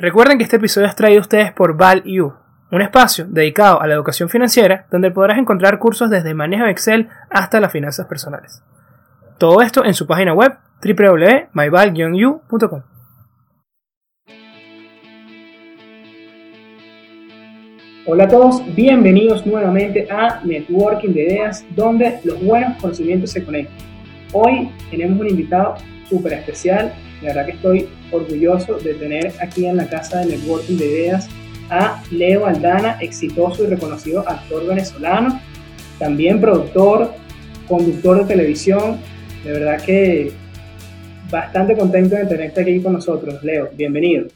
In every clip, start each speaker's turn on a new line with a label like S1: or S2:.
S1: Recuerden que este episodio es traído a ustedes por ValU, un espacio dedicado a la educación financiera donde podrás encontrar cursos desde manejo de Excel hasta las finanzas personales. Todo esto en su página web www.myval-u.com. Hola a todos, bienvenidos nuevamente a Networking de Ideas, donde los buenos conocimientos se conectan. Hoy tenemos un invitado súper especial, la verdad que estoy orgulloso de tener aquí en la casa de Networking de Ideas a Leo Aldana, exitoso y reconocido actor venezolano, también productor, conductor de televisión. De verdad que bastante contento de tenerte aquí con nosotros, Leo. Bienvenido.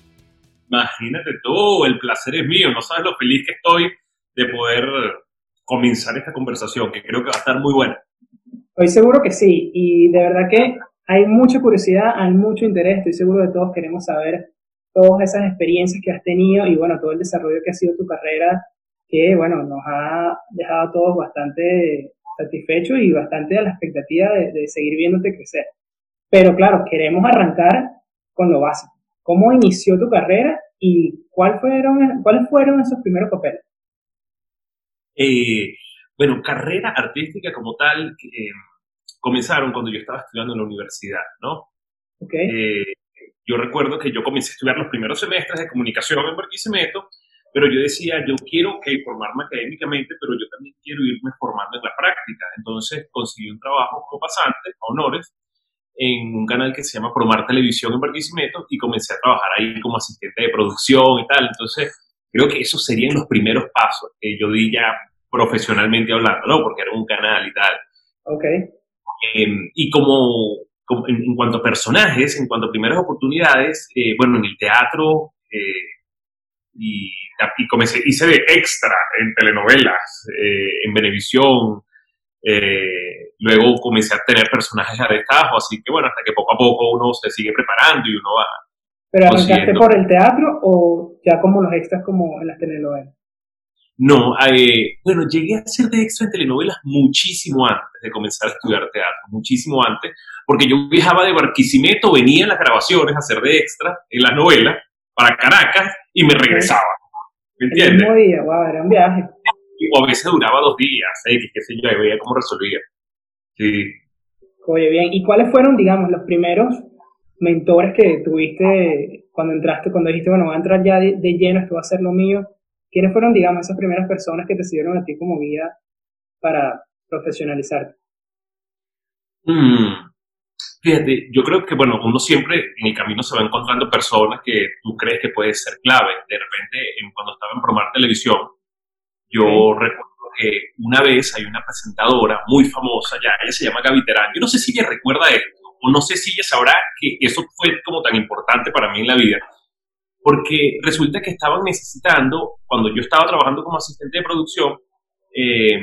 S2: Imagínate tú, el placer es mío. No sabes lo feliz que estoy de poder comenzar esta conversación, que creo que va a estar muy buena.
S1: Estoy seguro que sí, y de verdad que hay mucha curiosidad, hay mucho interés, estoy seguro de todos queremos saber todas esas experiencias que has tenido y bueno, todo el desarrollo que ha sido tu carrera, que bueno, nos ha dejado a todos bastante satisfechos y bastante a la expectativa de, de seguir viéndote crecer. Pero claro, queremos arrancar con lo básico. ¿Cómo inició tu carrera y cuál fueron, cuáles fueron esos primeros papeles?
S2: Eh, bueno, carrera artística como tal, eh, comenzaron cuando yo estaba estudiando en la universidad, ¿no?
S1: Okay.
S2: Eh, yo recuerdo que yo comencé a estudiar los primeros semestres de comunicación en Barquisimeto, pero yo decía, yo quiero que formarme académicamente, pero yo también quiero irme formando en la práctica. Entonces conseguí un trabajo como pasante, a honores, en un canal que se llama Promar Televisión en Barquisimeto y comencé a trabajar ahí como asistente de producción y tal. Entonces, creo que esos serían los primeros pasos que yo di ya profesionalmente hablando, ¿no? Porque era un canal y tal.
S1: Ok.
S2: Eh, y como, como en, en, cuanto a personajes, en cuanto a primeras oportunidades, eh, bueno, en el teatro eh, y, y, comencé, hice de extra en telenovelas, eh, en Venevisión, eh, luego comencé a tener personajes a destajo, así que bueno, hasta que poco a poco uno se sigue preparando y uno va.
S1: ¿Pero arrancaste por el teatro o ya como los extras como en las telenovelas?
S2: No, eh, bueno, llegué a ser de extra en telenovelas muchísimo antes de comenzar a estudiar teatro, muchísimo antes, porque yo viajaba de Barquisimeto, venía en las grabaciones a hacer de extra en las novelas para Caracas y me regresaba. ¿Me entiendes?
S1: El mismo día, wow, era un viaje
S2: o a veces duraba dos días, ¿eh? qué sé yo, y veía cómo resolvía. Sí.
S1: Oye, bien, ¿y cuáles fueron, digamos, los primeros mentores que tuviste cuando entraste, cuando dijiste, bueno, voy a entrar ya de, de lleno, esto va a ser lo mío? ¿Quiénes fueron, digamos, esas primeras personas que te sirvieron a ti como guía para profesionalizarte?
S2: Mm, fíjate, yo creo que, bueno, uno siempre en el camino se va encontrando personas que tú crees que puede ser clave. De repente, cuando estaba en Promar Televisión, yo sí. recuerdo que una vez hay una presentadora muy famosa, ya ella se llama Gaby Terán. Yo no sé si ella recuerda esto, o no sé si ella sabrá que eso fue como tan importante para mí en la vida, porque resulta que estaban necesitando, cuando yo estaba trabajando como asistente de producción, eh,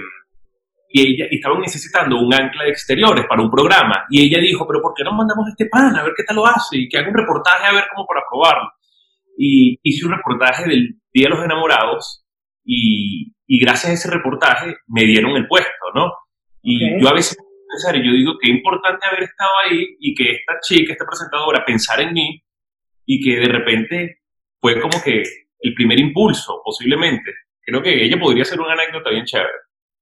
S2: y ella y estaban necesitando un ancla de exteriores para un programa, y ella dijo, pero ¿por qué no mandamos a este pan a ver qué tal lo hace? Y que haga un reportaje a ver cómo para probarlo. Y hice un reportaje del Día de los Enamorados, y, y gracias a ese reportaje me dieron el puesto, ¿no? Y okay. yo a veces pensar, yo digo, qué importante haber estado ahí y que esta chica, esta presentadora, pensara en mí y que de repente fue como que el primer impulso, posiblemente. Creo que ella podría ser una anécdota bien chévere.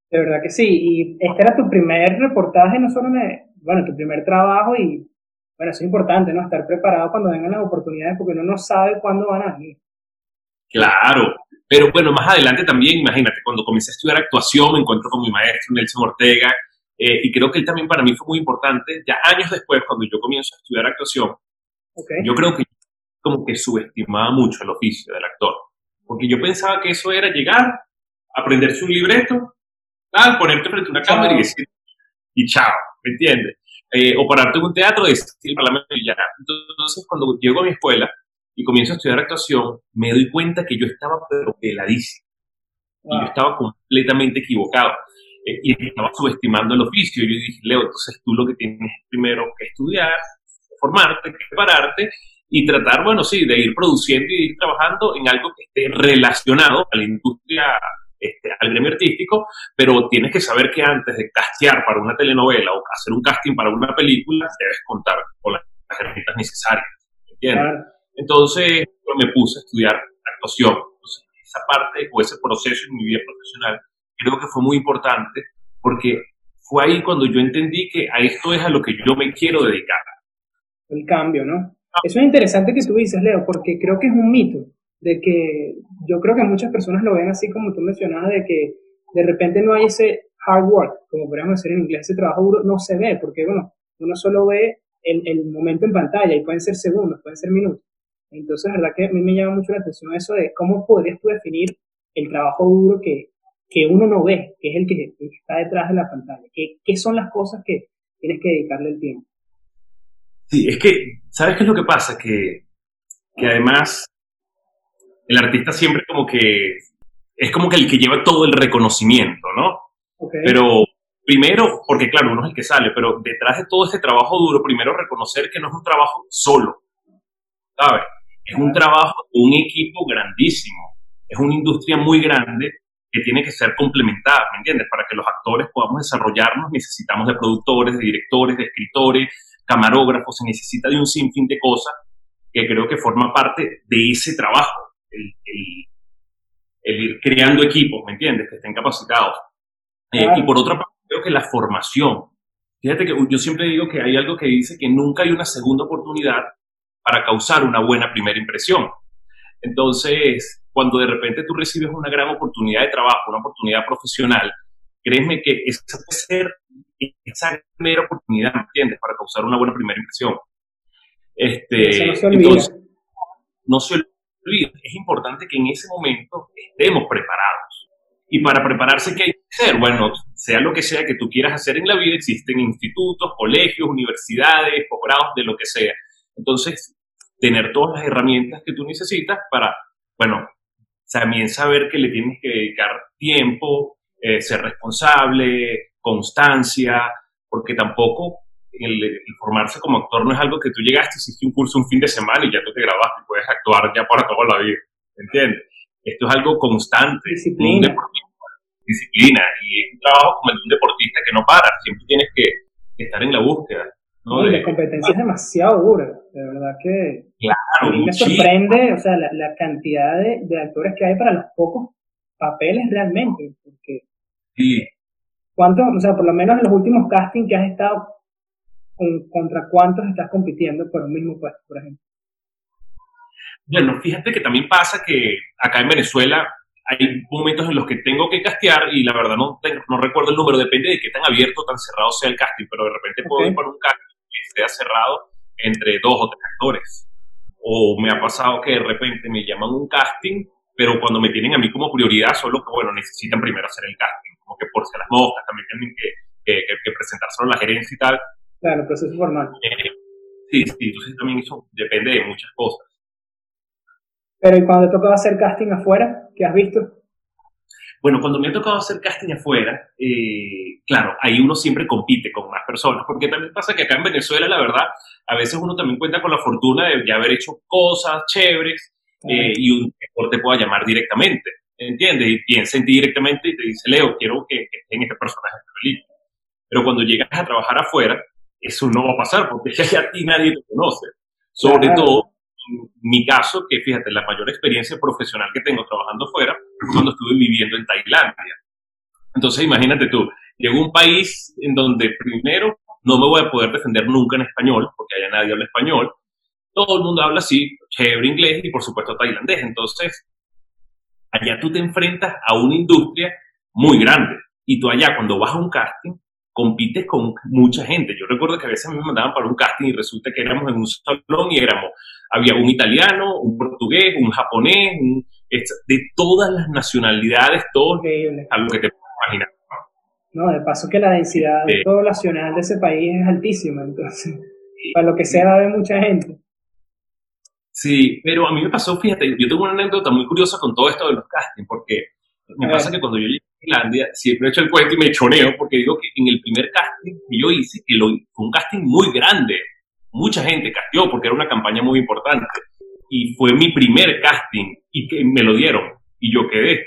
S1: De verdad que sí. Y este era tu primer reportaje, no solo, de, bueno, tu primer trabajo y, bueno, eso es importante, ¿no? Estar preparado cuando vengan las oportunidades porque uno no sabe cuándo van a venir.
S2: Claro, pero bueno, más adelante también, imagínate, cuando comencé a estudiar actuación, me encuentro con mi maestro Nelson Ortega, eh, y creo que él también para mí fue muy importante. Ya años después, cuando yo comienzo a estudiar actuación,
S1: okay.
S2: yo creo que como que subestimaba mucho el oficio del actor, porque yo pensaba que eso era llegar, aprenderse un libreto, tal, ponerte frente a una cámara y decir, y chao, ¿me entiendes? Eh, o pararte en un teatro y decir parlamento y ya. Entonces, cuando llego a mi escuela, y comienzo a estudiar actuación, me doy cuenta que yo estaba pero peladísimo. Wow. Y yo estaba completamente equivocado. Eh, y estaba subestimando el oficio. Yo dije, Leo, entonces tú lo que tienes primero que estudiar, formarte, prepararte y tratar, bueno, sí, de ir produciendo y ir trabajando en algo que esté relacionado a la industria, este, al gremio artístico, pero tienes que saber que antes de castear para una telenovela o hacer un casting para una película, debes contar con las herramientas necesarias. ¿Entiendes?
S1: Claro.
S2: Entonces me puse a estudiar actuación. Entonces, esa parte o ese proceso en mi vida profesional creo que fue muy importante porque fue ahí cuando yo entendí que a esto es a lo que yo me quiero dedicar.
S1: El cambio, ¿no? Eso es interesante que tú dices, Leo, porque creo que es un mito de que yo creo que muchas personas lo ven así como tú mencionabas, de que de repente no hay ese hard work, como podríamos decir en inglés, ese trabajo duro no se ve, porque bueno, uno solo ve el, el momento en pantalla y pueden ser segundos, pueden ser minutos. Entonces, la verdad que a mí me llama mucho la atención eso de cómo podrías tú definir el trabajo duro que, que uno no ve, que es el que, está detrás de la pantalla. ¿Qué, ¿Qué son las cosas que tienes que dedicarle el tiempo?
S2: Sí, es que, ¿sabes qué es lo que pasa? Que, que además el artista siempre como que es como que el que lleva todo el reconocimiento, ¿no? Pero primero, porque claro, uno es el que sale, pero detrás de todo este trabajo duro, primero reconocer que no es un trabajo solo, ¿sabes? Es un trabajo un equipo grandísimo, es una industria muy grande que tiene que ser complementada, ¿me entiendes? Para que los actores podamos desarrollarnos necesitamos de productores, de directores, de escritores, camarógrafos, se necesita de un sinfín de cosas que creo que forma parte de ese trabajo, el, ir creando equipos, ¿me entiendes? Que estén capacitados. Eh, y por otra parte, creo que la formación. Fíjate que yo siempre digo que hay algo que dice que nunca hay una segunda oportunidad para causar una buena primera impresión. Entonces, cuando de repente tú recibes una gran oportunidad de trabajo, una oportunidad profesional, créeme que esa puede ser esa primera oportunidad, ¿me entiendes? Para causar una buena primera impresión. Este, no se olvida. Entonces, no se olvida. Es importante que en ese momento estemos preparados. Y para prepararse, ¿qué hay que hacer? Bueno, sea lo que sea que tú quieras hacer en la vida, existen institutos, colegios, universidades, posgrados, de lo que sea. Entonces, tener todas las herramientas que tú necesitas para, bueno, también saber que le tienes que dedicar tiempo, eh, ser responsable, constancia, porque tampoco el, formarse como actor no es algo que tú llegaste, hiciste un curso un fin de semana y ya tú te grabaste y puedes actuar ya para toda la vida, ¿entiendes? Esto es algo constante,
S1: disciplina.
S2: disciplina, y es un trabajo como el de un deportista que no para, siempre tienes que estar en la búsqueda.
S1: Y la competencia es demasiado dura, de verdad que
S2: claro,
S1: a mí me sorprende o sea, la, cantidad de, de, actores que hay para los pocos papeles realmente, porque
S2: sí.
S1: ¿Cuántos, o sea, por lo menos en los últimos castings que has estado, contra cuántos estás compitiendo por un mismo puesto, por ejemplo?
S2: Bueno, fíjate que también pasa que acá en Venezuela hay momentos en los que tengo que castear y la verdad no, no recuerdo el número, depende de qué tan abierto o tan cerrado sea el casting, pero de repente puedo ir para un casting esté cerrado entre dos o tres actores. O me ha pasado que de repente me llaman un casting, pero cuando me tienen a mí como prioridad, solo que, bueno, necesitan primero hacer el casting, como que por si las moscas también tienen que, que, que presentárselo a la gerencia y tal.
S1: Claro, proceso formal.
S2: Eh, sí, sí, entonces también eso depende de muchas cosas.
S1: Pero ¿y cuando te tocaba hacer casting afuera? ¿Qué has visto?
S2: Bueno, cuando me ha tocado hacer casting afuera, eh, claro, ahí uno siempre compite con más personas, porque también pasa que acá en Venezuela, la verdad, a veces uno también cuenta con la fortuna de, haber hecho cosas chéveres eh, y un actor te pueda llamar directamente, ¿entiendes? Y piensa en ti directamente y te dice, Leo, quiero que, que en este personaje feliz. Pero cuando llegas a trabajar afuera, eso no va a pasar, porque ya a ti nadie te conoce. Sobre todo mi caso, que fíjate, la mayor experiencia profesional que tengo trabajando fuera cuando estuve viviendo en Tailandia. Entonces, imagínate tú, llego a un país en donde primero no me voy a poder defender nunca en español, porque allá nadie habla español. Todo el mundo habla así, chévere inglés y por supuesto tailandés. Entonces, allá tú te enfrentas a una industria muy grande. Y tú allá, cuando vas a un casting, compites con mucha gente. Yo recuerdo que a veces me mandaban para un casting y resulta que éramos en un salón y éramos había un italiano, un portugués, un japonés, de todas las nacionalidades, todos a lo que te puedes imaginar.
S1: No, de paso que la densidad poblacional de ese país es altísima, entonces, para lo que sea va a haber mucha gente.
S2: Sí, pero a mí me pasó, fíjate, yo tengo una anécdota muy curiosa con todo esto de los castings, porque me pasa que cuando yo llegué a Finlandia, siempre he hecho el cuento y me choneo, porque digo que en el primer casting que yo hice, que lo, fue un casting muy grande, mucha gente casteó porque era una campaña muy importante. Y fue mi primer casting y que me lo dieron y yo quedé.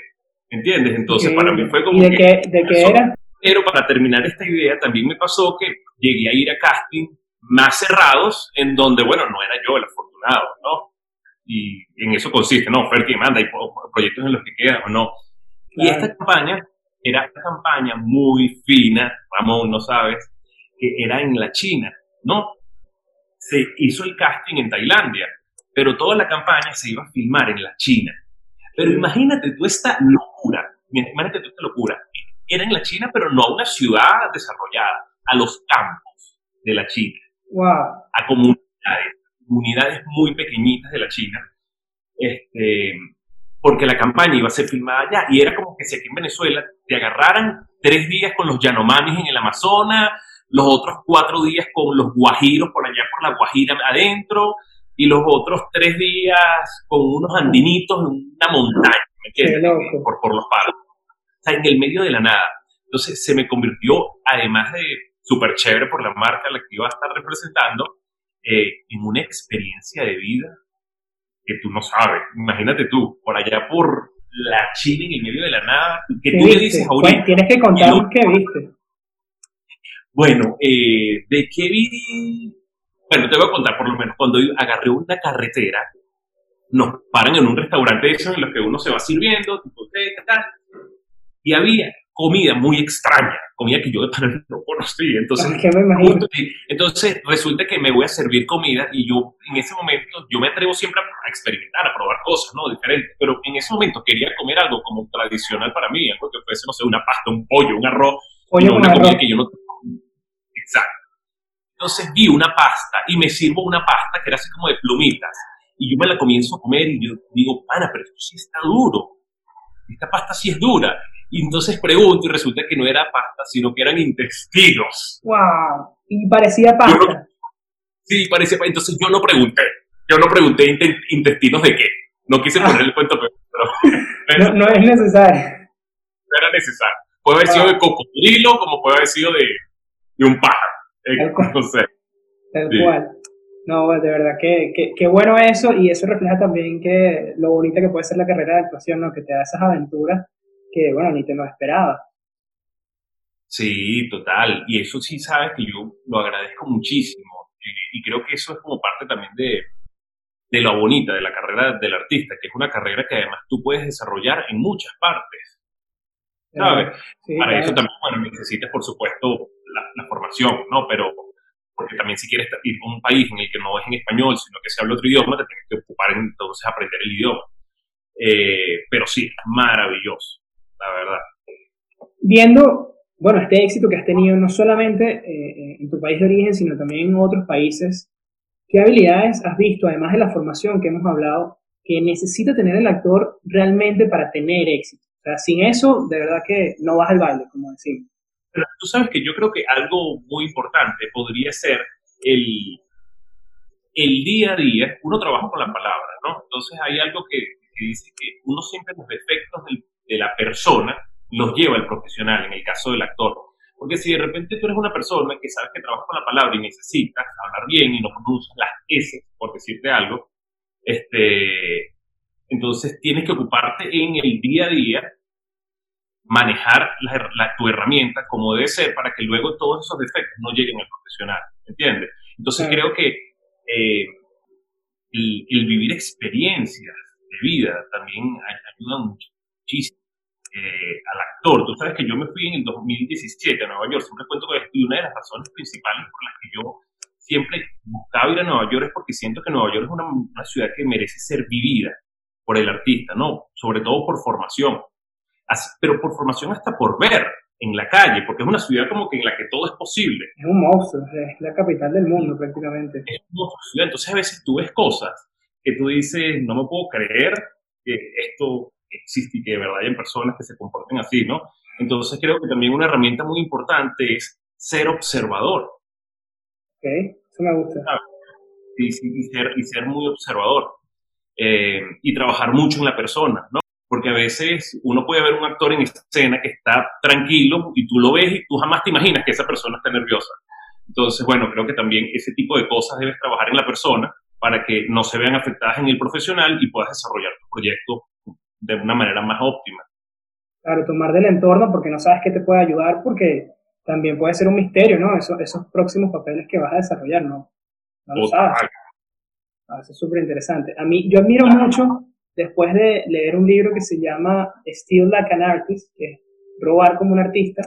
S2: ¿Entiendes? Entonces para mí fue como...
S1: ¿Y de qué, de qué era?
S2: Pero para terminar esta idea, también me pasó que llegué a ir a casting más cerrados, en donde, bueno, no era yo el afortunado, ¿no? y en eso consiste, ¿no? Oferta y demanda, hay proyectos en los que quedan o no. Y esta campaña era una campaña muy fina, Ramón, no sabes, que era en la China, ¿no? Se hizo el casting en Tailandia, pero toda la campaña se iba a filmar en la China. Pero imagínate tú esta locura, imagínate tú esta locura. Era en la China, pero no a una ciudad desarrollada, a los campos de la China.
S1: Wow.
S2: A comunidades, comunidades muy pequeñitas de la China. Este, porque la campaña iba a ser filmada allá. Y era como que si aquí en Venezuela te agarraran tres días con los Yanomamis en el Amazonas, los otros cuatro días con los Guajiros por allá por la Guajira adentro, y los otros tres días con unos andinitos en una montaña, ¿me entiendes? Por, por los palos. O sea, en el medio de la nada. Entonces se me convirtió, además de súper chévere por la marca a la que iba a estar representando, eh, en una experiencia de vida que tú no sabes. Imagínate tú, por allá por la China en el medio de la nada, que tú le dices
S1: ahorita. tienes que contarnos qué viste.
S2: Bueno, eh, ¿de qué vi? Bueno, te voy a contar por lo menos. Cuando agarré una carretera, nos paran en un restaurante de esos en los que uno se va sirviendo, tipo, tal, y había comida muy extraña, comida que yo de pana no conocía. Entonces, entonces resulta que me voy a servir comida y yo en ese momento, yo me atrevo siempre a experimentar, a probar cosas, ¿no? Diferentes, pero en ese momento quería comer algo como tradicional para mí, algo que fuese, no sé, una pasta, un pollo, un arroz, no una comida que yo no... Exacto. Entonces vi una pasta y me sirvo una pasta que era así como de plumitas y yo me la comienzo a comer y yo digo, pana, pero esto sí está duro. Esta pasta sí es dura. Y entonces pregunto y resulta que no era pasta, sino que eran intestinos.
S1: ¡Wow! Y parecía pasta.
S2: sí, parecía pasta. Entonces yo no pregunté. Yo no pregunté intestinos de qué. No quise ah. poner el cuento,
S1: pero, no, es necesario.
S2: No era necesario. Puede haber sido de cocodrilo, como puede haber sido de, de un pájaro. Eh, no sé.
S1: Tal cual. No, de verdad que, que, bueno eso y eso refleja también que lo bonita que puede ser la carrera de actuación, ¿no? Que te da esas aventuras que, bueno, ni te lo esperaba.
S2: Sí, total. Y eso sí sabes que yo lo agradezco muchísimo. Y, creo que eso es como parte también de, de lo bonita de la carrera del artista, que es una carrera que además tú puedes desarrollar en muchas partes. ¿Sabes? Para eso también, bueno, necesitas, por supuesto, la, formación, ¿no? Pero porque también si quieres ir a un país en el que no es en español, sino que se habla otro idioma, te tienes que ocupar entonces aprender el idioma. Eh, pero sí, maravilloso la verdad.
S1: Viendo, bueno, este éxito que has tenido no solamente eh, en tu país de origen, sino también en otros países, ¿qué habilidades has visto, además de la formación que hemos hablado, que necesita tener el actor realmente para tener éxito? O sea, sin eso, de verdad que no vas al baile, como decimos.
S2: Pero tú sabes que yo creo que algo muy importante podría ser el, el día a día, uno trabaja con la palabra, ¿no? Entonces hay algo que, que dice que uno siempre los defectos del de la persona los lleva el profesional, en el caso del actor. Porque si de repente tú eres una persona que sabes que trabaja con la palabra y necesitas hablar bien y no pronuncias las S, por decirte algo, este, entonces tienes que ocuparte en el día a día, manejar la, tu herramienta como debe ser para que luego todos esos defectos no lleguen al profesional, ¿entiendes? Entonces creo que eh, el, vivir experiencias de vida también ayuda muchísimo eh, al actor. Tú sabes que yo me fui en el 2017 a Nueva York, siempre cuento que y una de las razones principales por las que yo siempre buscaba ir a Nueva York es porque siento que Nueva York es una, una ciudad que merece ser vivida por el artista, ¿no? Sobre todo por formación, pero por formación hasta por ver en la calle, porque es una ciudad como que en la que todo es posible.
S1: Es un monstruo, es la capital del mundo prácticamente.
S2: Es un monstruo, entonces a veces tú ves cosas que tú dices, no me puedo creer que esto existe y que de verdad hay personas que se comporten así, ¿no? Entonces creo que también una herramienta muy importante es ser observador.
S1: Ok, eso me gusta.
S2: Y, y, ser, y ser muy observador. Eh, y trabajar mucho en la persona, ¿no? Porque a veces uno puede ver un actor en escena que está tranquilo y tú lo ves y tú jamás te imaginas que esa persona está nerviosa. Entonces, bueno, creo que también ese tipo de cosas debes trabajar en la persona para que no se vean afectadas en el profesional y puedas desarrollar tu proyecto de una manera más óptima.
S1: Claro, tomar del entorno porque no sabes qué te puede ayudar, porque también puede ser un misterio, ¿no? Esos, esos próximos papeles que vas a desarrollar, ¿no? No lo sabes. Ah, eso es súper interesante. A mí, yo admiro mucho, después de leer un libro que se llama Steal Like an Artist, que es robar como un artista,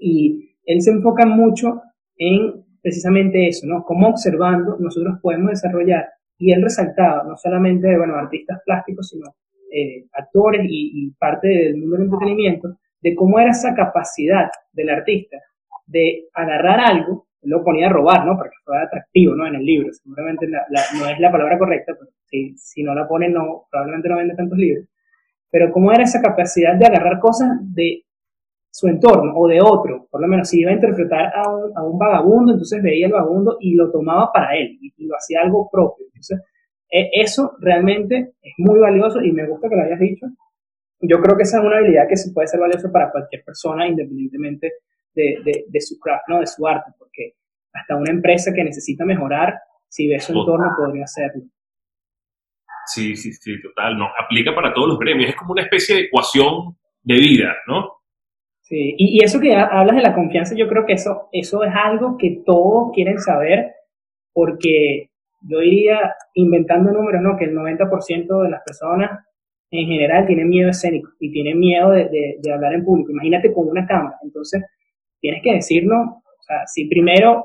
S1: y él se enfoca mucho en precisamente eso, ¿no? Cómo observando nosotros podemos desarrollar, y él resaltaba, no solamente, bueno, artistas plásticos, sino eh, actores y, parte del mundo del entretenimiento, de cómo era esa capacidad del artista de agarrar algo, lo ponía a robar, ¿no? Porque fue atractivo, ¿no? En el libro, seguramente no es la palabra correcta, pero si, si no la pone, no, probablemente no vende tantos libros, pero cómo era esa capacidad de agarrar cosas de su entorno o de otro, por lo menos si iba a interpretar a un, a un vagabundo, entonces veía el vagabundo y lo tomaba para él y, lo hacía algo propio. Entonces, eso realmente es muy valioso y me gusta que lo hayas dicho. Yo creo que esa es una habilidad que se puede ser valiosa para cualquier persona independientemente de, de, de su craft, ¿no? de su arte, porque hasta una empresa que necesita mejorar, si ve su entorno, podría hacerlo.
S2: Sí, sí, sí, total. No, aplica para todos los gremios. Es como una especie de ecuación de vida, ¿no?
S1: Sí, y, eso que hablas de la confianza, yo creo que eso, eso es algo que todos quieren saber, porque yo iría inventando números, ¿no? Que el 90% de las personas en general tienen miedo escénico y tienen miedo de, de, hablar en público. Imagínate con una cámara. Entonces, tienes que decirnos, o sea, si primero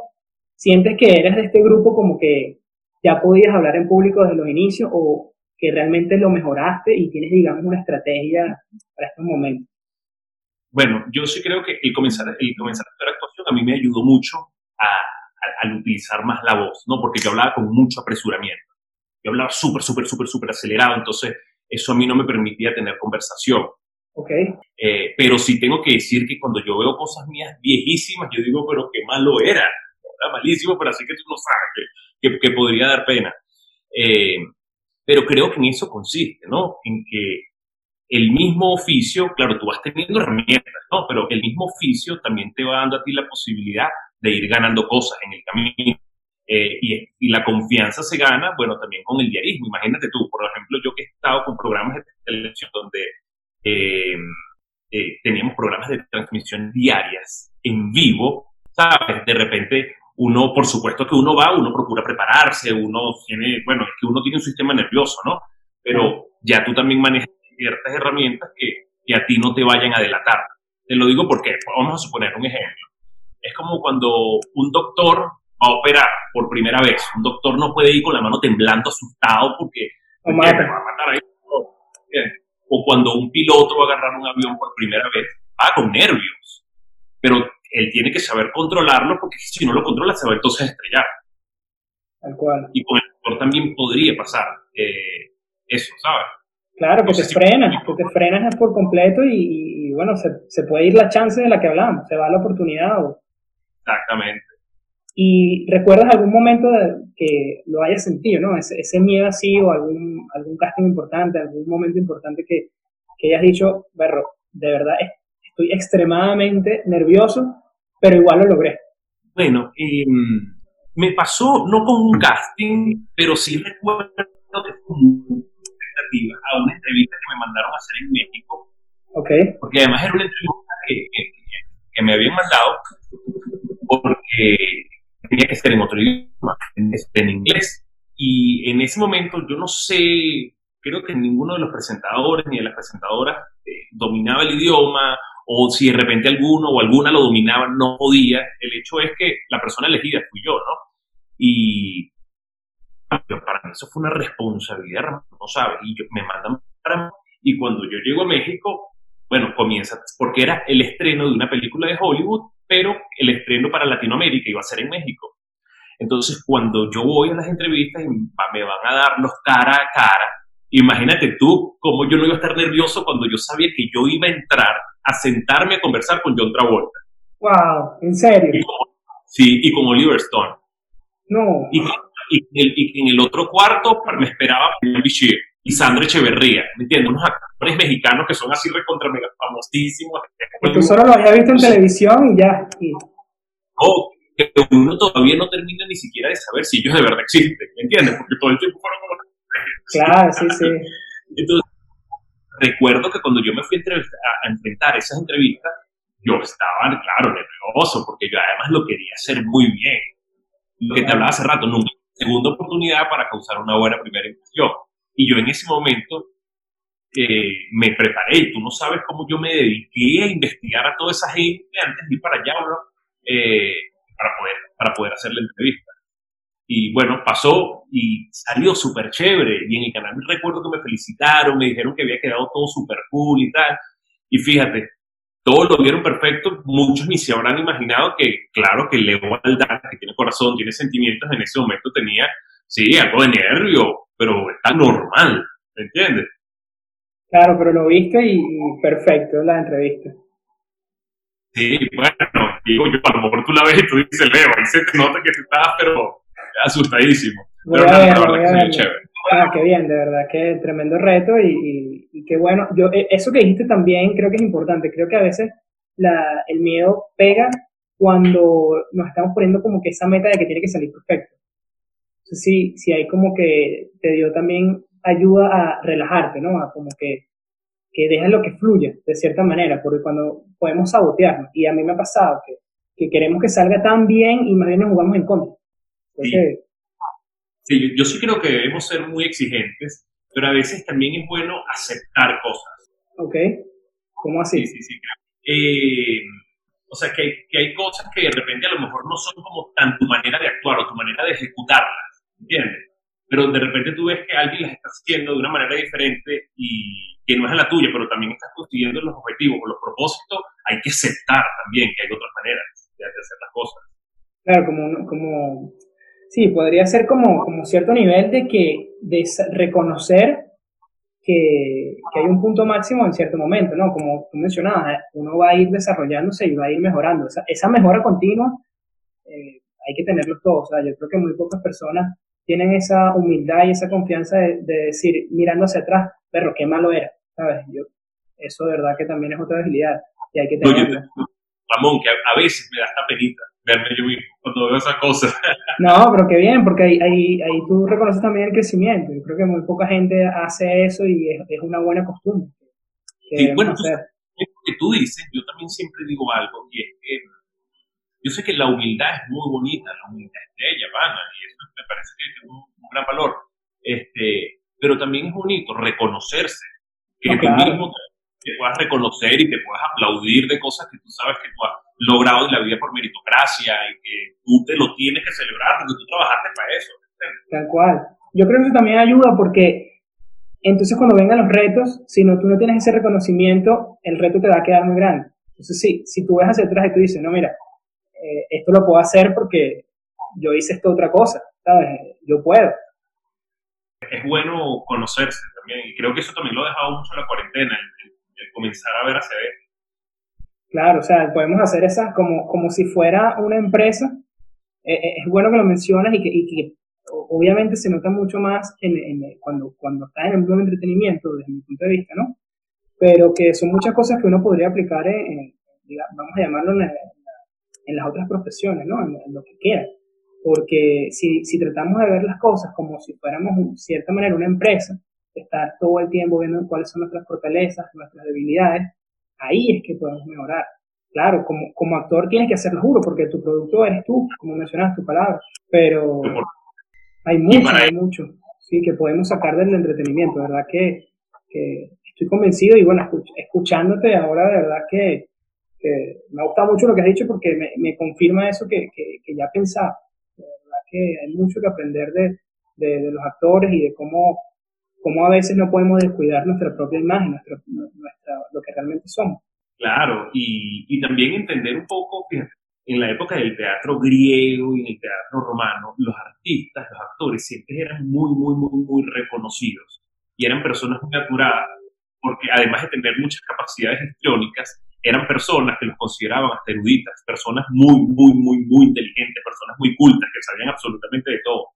S1: sientes que eres de este grupo como que ya podías hablar en público desde los inicios o que realmente lo mejoraste y tienes, digamos, una estrategia para estos momentos.
S2: Bueno, yo sí creo que el comenzar, el comenzar a hacer actuación a mí me ayudó mucho a, al utilizar más la voz, ¿no? Porque yo hablaba con mucho apresuramiento. Yo hablaba súper, súper, súper, súper acelerado, entonces eso a mí no me permitía tener conversación.
S1: Ok.
S2: Eh, pero sí tengo que decir que cuando yo veo cosas mías viejísimas, yo digo, pero qué malo era. Era malísimo, pero así que tú no sabes que, que, podría dar pena. Eh, pero creo que en eso consiste, ¿no? En que el mismo oficio, claro, tú vas teniendo herramientas, ¿no? Pero el mismo oficio también te va dando a ti la posibilidad de ir ganando cosas en el camino. Eh, y, la confianza se gana, bueno, también con el diarismo. Imagínate tú, por ejemplo, yo que he estado con programas de televisión donde eh, eh, teníamos programas de transmisión diarias en vivo, ¿sabes? De repente uno, por supuesto que uno va, uno procura prepararse, uno tiene, bueno, es que uno tiene un sistema nervioso, ¿no? Pero ya tú también manejas ciertas herramientas que, que a ti no te vayan a delatar. Te lo digo porque, vamos a suponer un ejemplo. Es como cuando un doctor va a operar por primera vez. Un doctor no puede ir con la mano temblando, asustado, porque,
S1: o, va a
S2: matar ahí. o cuando un piloto va a agarrar un avión por primera vez, va con nervios. Pero él tiene que saber controlarlo, porque si no lo controla, se va entonces a estrellar.
S1: Tal cual.
S2: Y con el doctor también podría pasar eh, eso, ¿sabes?
S1: Claro, que te frenas, que te frenas por completo y, bueno, se, se, puede ir la chance de la que hablamos, se va la oportunidad.
S2: Exactamente.
S1: ¿Y recuerdas algún momento que lo hayas sentido, ¿no? Ese, ese, miedo así o algún, algún casting importante, algún momento importante que, que hayas dicho, berro, de verdad estoy extremadamente nervioso, pero igual lo logré.
S2: Bueno, em, me pasó no con un casting, pero sí recuerdo que fue a una entrevista que me mandaron a hacer en México.
S1: Okay.
S2: Porque además era una entrevista que, que, me habían mandado porque tenía que ser en otro idioma, en, inglés. Y en ese momento yo no sé, creo que ninguno de los presentadores ni de las presentadoras eh, dominaba el idioma o si de repente alguno o alguna lo dominaba, no podía. El hecho es que la persona elegida fui yo, ¿no? Y para mí eso fue una responsabilidad, no sabes, y yo, me mandan para y cuando yo llego a México, bueno, comienza, porque era el estreno de una película de Hollywood, pero el estreno para Latinoamérica iba a ser en México. Entonces, cuando yo voy a las entrevistas y me van a dar los cara a cara, imagínate tú cómo yo no iba a estar nervioso cuando yo sabía que yo iba a entrar a sentarme a conversar con John Travolta.
S1: ¡Wow! ¿En serio?
S2: sí, y con Oliver Stone.
S1: No.
S2: Y y, en el otro cuarto me esperaba Bichir y Sandra Echeverría, ¿me entiendes? Unos actores mexicanos que son así recontra mega famosísimos.
S1: Tú solo lo habías visto en televisión y ya.
S2: Oh, que uno todavía no termina ni siquiera de saber si ellos de verdad existen, ¿me entiendes? Porque todo el tiempo fueron como...
S1: Claro, sí, sí.
S2: Entonces, recuerdo que cuando yo me fui a, a enfrentar esas entrevistas, yo estaba, claro, nervioso, porque yo además lo quería hacer muy bien. Lo que te hablaba hace rato, nunca segunda oportunidad para causar una buena primera impresión. Y yo en ese momento eh, me preparé y tú no sabes cómo yo me dediqué a investigar a toda esa gente antes de ir para allá, eh, para, poder, para poder hacer la entrevista. Y bueno, pasó y salió súper chévere. Y en el canal me recuerdo que me felicitaron, me dijeron que había quedado todo súper cool y tal. Y fíjate, todos lo vieron perfecto. Muchos ni se habrán imaginado que, claro, que Leo Aldana, que tiene corazón, tiene sentimientos, en ese momento tenía, sí, algo de nervio, pero está normal, ¿me entiendes?
S1: Claro, pero lo viste y, perfecto la entrevista.
S2: Sí, bueno, digo yo, a lo mejor tú la ves y tú dices, Leo, ahí se te nota que tú estás, pero asustadísimo. pero
S1: Ah, qué bien, de verdad, qué tremendo reto y, y, qué bueno. Yo, eh, eso que dijiste también creo que es importante. Creo que a veces la, el miedo pega cuando nos estamos poniendo como que esa meta de que tiene que salir perfecto. Entonces, sí, sí hay como que te dio también ayuda a relajarte, ¿no? A como que, que dejas lo que fluya, de cierta manera, porque cuando podemos sabotearnos, y a mí me ha pasado que, que queremos que salga tan bien y más bien nos jugamos en contra.
S2: Entonces, Sí, yo, sí creo que debemos ser muy exigentes, pero a veces también es bueno aceptar cosas.
S1: Ok, ¿cómo así?
S2: Sí, sí, sí. Eh, o sea, que hay, que hay cosas que de repente a lo mejor no son como tan tu manera de actuar o tu manera de ejecutarlas, ¿entiendes? Pero de repente tú ves que alguien las está haciendo de una manera diferente y que no es la tuya, pero también estás consiguiendo los objetivos o los propósitos, hay que aceptar también que hay otras maneras de hacer las cosas.
S1: Claro, como, como Sí, podría ser como, como cierto nivel de que de reconocer que, que, hay un punto máximo en cierto momento, ¿no? Como tú mencionabas, uno va a ir desarrollándose y va a ir mejorando. Esa, esa mejora continua eh, hay que tenerlo todo. O sea, yo creo que muy pocas personas tienen esa humildad y esa confianza de, decir, mirando hacia atrás, perro, qué malo era, ¿sabes? Yo, eso de verdad que también es otra habilidad y hay que tenerlo.
S2: Ramón, que a, veces me da esta penita verme yo mismo cuando veo esa cosa.
S1: No, pero qué bien, porque ahí, ahí, ahí, tú reconoces también el crecimiento. Yo creo que muy poca gente hace eso y es, es una buena costumbre.
S2: Sí, bueno, tú, que tú dices, yo también siempre digo algo, y es que yo sé que la humildad es muy bonita, la humildad es bella, vana, y eso me parece que es un, gran valor. Este, pero también es bonito reconocerse, que tú mismo te puedas reconocer y te puedas aplaudir de cosas que tú sabes que tú has logrado en la vida por meritocracia y que tú te lo tienes que celebrar porque tú trabajaste para eso.
S1: Tal cual. Yo creo que eso también ayuda porque entonces cuando vengan los retos, si no, tú no tienes ese reconocimiento, el reto te va a quedar muy grande. Entonces sí, si tú ves hacia atrás y tú dices, no, mira, eh, esto lo puedo hacer porque yo hice esto otra cosa, ¿sabes? Yo puedo.
S2: Es bueno conocerse también y creo que eso también lo ha dejado mucho la cuarentena, el, el comenzar a ver hacia adentro
S1: Claro, o sea, podemos hacer esas como, como si fuera una empresa. Eh, eh, es bueno que lo mencionas y que, y que obviamente se nota mucho más en, cuando, cuando estás en el mundo del entretenimiento, desde mi punto de vista, ¿no? Pero que son muchas cosas que uno podría aplicar en, vamos a llamarlo en, en, las otras profesiones, ¿no? En, lo que quiera. Porque si, si tratamos de ver las cosas como si fuéramos, de cierta manera, una empresa, estar todo el tiempo viendo cuáles son nuestras fortalezas, nuestras debilidades, ahí es que podemos mejorar. Claro, como, como actor tienes que hacerlo juro, porque tu producto eres tú, como mencionas tu palabra, pero hay mucho, hay mucho, sí, que podemos sacar del entretenimiento, ¿verdad? Que, que estoy convencido y bueno, escuchándote ahora, de verdad que, que, me gusta mucho lo que has dicho porque me, me confirma eso que, que, que, ya pensaba. Verdad que hay mucho que aprender de, de, de los actores y de cómo cómo a veces no podemos descuidar nuestra propia imagen, nuestra, lo que realmente somos.
S2: Claro, y, y, también entender un poco, fíjate, en la época del teatro griego y en el teatro romano, los artistas, los actores siempre eran muy, muy, muy, muy reconocidos y eran personas muy aturadas, porque además de tener muchas capacidades histriónicas, eran personas que los consideraban hasta eruditas, personas muy, muy, muy, muy inteligentes, personas muy cultas, que sabían absolutamente de todo.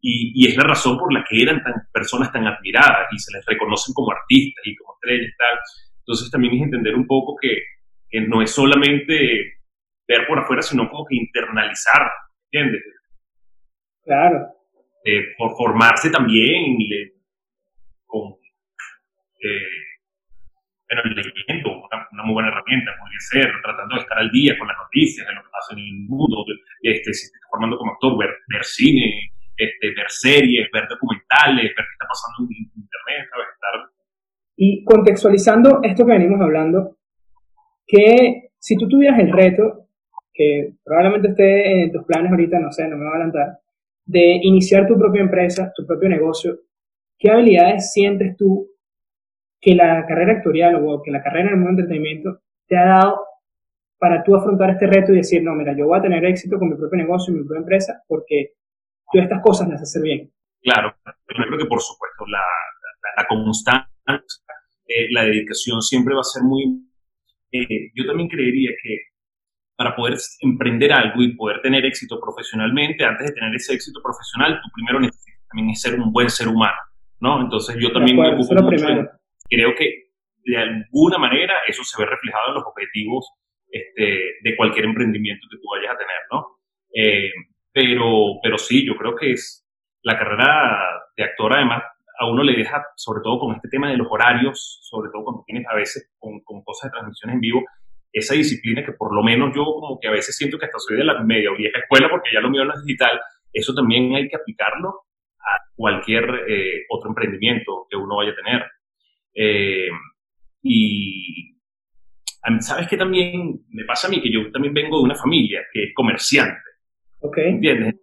S2: Y, es la razón por la que eran tan, personas tan admiradas y se les reconocen como artistas y como estrellas y tal. Entonces también es entender un poco que, que no es solamente ver por afuera, sino como que internalizar, ¿entiendes?
S1: Claro.
S2: por formarse también con, eh, bueno, leyendo, una, una, muy buena herramienta, podría ser, tratando de estar al día con las noticias, de lo que pasa en el mundo, este, si te estás formando como actor, ver, ver cine, este, ver series, ver documentales, ver qué está pasando en internet, ¿sabes? Estar...
S1: Y contextualizando esto que venimos hablando, que si tú tuvieras el reto, que probablemente esté en tus planes ahorita, no sé, no me voy a adelantar, de iniciar tu propia empresa, tu propio negocio, ¿qué habilidades sientes tú que la carrera actorial o que la carrera en el mundo del entretenimiento te ha dado para tú afrontar este reto y decir, no, mira, yo voy a tener éxito con mi propio negocio, mi propia empresa, porque tú estas cosas las haces bien?
S2: Claro, yo creo que por supuesto la, la, constancia, eh, la dedicación siempre va a ser muy... Eh, yo también creería que para poder emprender algo y poder tener éxito profesionalmente, antes de tener ese éxito profesional, tú primero necesitas también ser un buen ser humano, ¿no? Entonces yo también me ocupo mucho creo que de alguna manera eso se ve reflejado en los objetivos este, de cualquier emprendimiento que tú vayas a tener, ¿no? Eh, pero, pero sí, yo creo que es la carrera de actor además a uno le deja, sobre todo con este tema de los horarios, sobre todo cuando tienes a veces con, con cosas de transmisiones en vivo, esa disciplina que por lo menos yo como que a veces siento que hasta soy de la media o vieja escuela porque ya lo mío no es digital, eso también hay que aplicarlo a cualquier eh, otro emprendimiento que uno vaya a tener. Eh, y sabes que también me pasa a mí que yo también vengo de una familia que es comerciante.
S1: Ok.
S2: ¿Entiendes?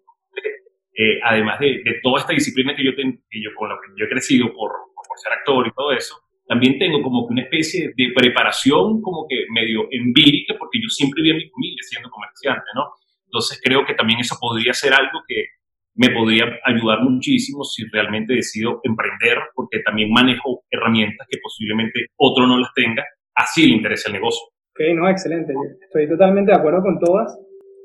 S2: Eh, además de, toda esta disciplina que yo, que yo con la que yo he crecido por, por ser actor y todo eso, también tengo como que una especie de preparación como que medio empírica, porque yo siempre vi a mi familia siendo comerciante, ¿no? Entonces creo que también eso podría ser algo que me podría ayudar muchísimo si realmente decido emprender, porque también manejo herramientas que posiblemente otro no las tenga, así le interesa el negocio.
S1: Ok, no, excelente. Estoy totalmente de acuerdo con todas.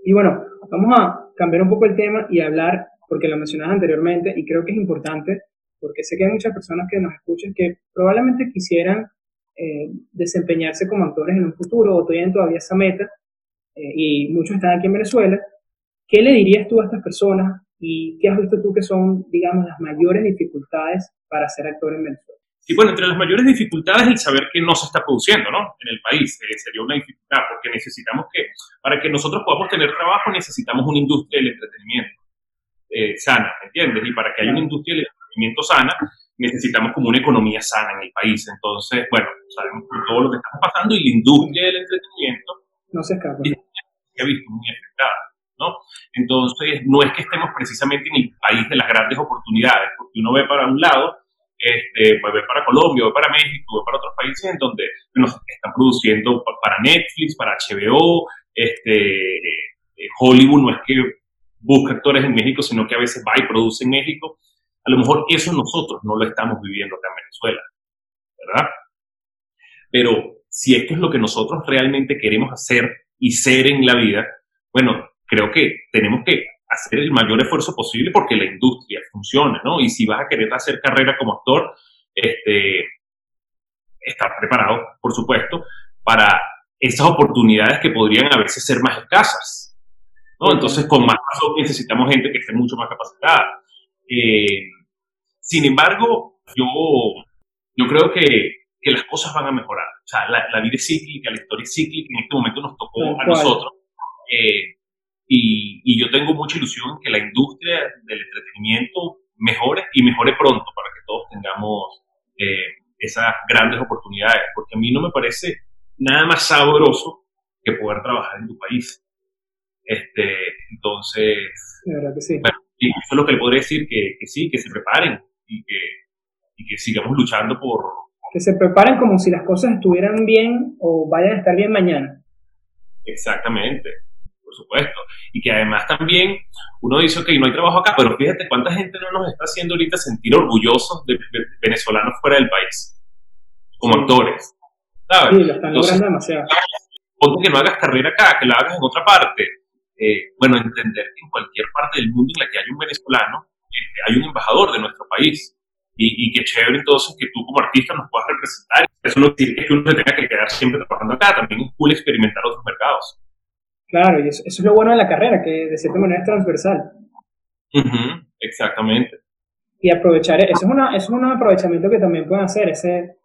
S1: Y bueno, vamos a cambiar un poco el tema y hablar, porque lo mencionabas anteriormente y creo que es importante, porque sé que hay muchas personas que nos escuchan que probablemente quisieran eh, desempeñarse como actores en un futuro o tienen todavía esa meta eh, y muchos están aquí en Venezuela. ¿Qué le dirías tú a estas personas y qué has visto tú que son, digamos, las mayores dificultades para ser actor en Venezuela?
S2: Sí, bueno, entre las mayores dificultades el saber que no se está produciendo, ¿no? En el país eh, sería una dificultad porque necesitamos que, para que nosotros podamos tener trabajo necesitamos una industria del entretenimiento sana, ¿entiendes? Y para que haya una industria del sana, necesitamos como una economía sana en el país. Entonces, bueno, sabemos todo lo que está pasando y la industria del entretenimiento
S1: no se escapa.
S2: Se ha visto muy afectada. Entonces, no es que estemos precisamente en el país de las grandes oportunidades, porque uno ve para un lado, este, pues para Colombia, ve para México, ve para otros países en donde nos están produciendo para Netflix, para HBO, este, eh, Hollywood no es que busca actores en México, sino que a veces va y produce en México. A lo mejor eso nosotros no lo estamos viviendo acá en Venezuela, ¿verdad? Pero si esto es lo que nosotros realmente queremos hacer y ser en la vida, bueno, creo que tenemos que hacer el mayor esfuerzo posible porque la industria funcione, ¿no? Y si vas a querer hacer carrera como actor, este, estar preparado, por supuesto, para esas oportunidades que podrían a veces ser más escasas, ¿no? Entonces, con más razón necesitamos gente que esté mucho más capacitada. Eh, sin embargo, yo, yo creo que, que, las cosas van a mejorar. O sea, la, la, vida es cíclica, la historia es cíclica, en este momento nos tocó a nosotros. Eh, y, y, yo tengo mucha ilusión que la industria del entretenimiento mejore y mejore pronto para que todos tengamos eh, esas grandes oportunidades, porque a mí no me parece nada más sabroso que poder trabajar en tu país. Este, entonces,
S1: verdad que sí.
S2: Bueno, y eso es lo que le podría decir, que, que sí, que se preparen, y que, y que sigamos luchando por...
S1: Que se preparen como si las cosas estuvieran bien o vayan a estar bien mañana.
S2: Exactamente, por supuesto. Y que además también uno dice, ok, no hay trabajo acá, pero fíjate cuánta gente no nos está haciendo ahorita sentir orgullosos de, venezolanos fuera del país, como actores.
S1: ¿sabes? Sí, lo están logrando demasiado.
S2: Ponte que no hagas carrera acá, que la hagas en otra parte. Eh, bueno, entender que en cualquier parte del mundo en la que hay un venezolano, este, hay un embajador de nuestro país. Y, y qué chévere entonces que tú como artista nos puedas representar. Eso no quiere que uno se tenga que quedar siempre trabajando acá, también es cool experimentar otros mercados.
S1: Claro, y eso, es lo bueno de la carrera, que de cierta manera es transversal.
S2: exactamente.
S1: Y aprovechar, eso es, una, es un aprovechamiento que también pueden hacer, ese,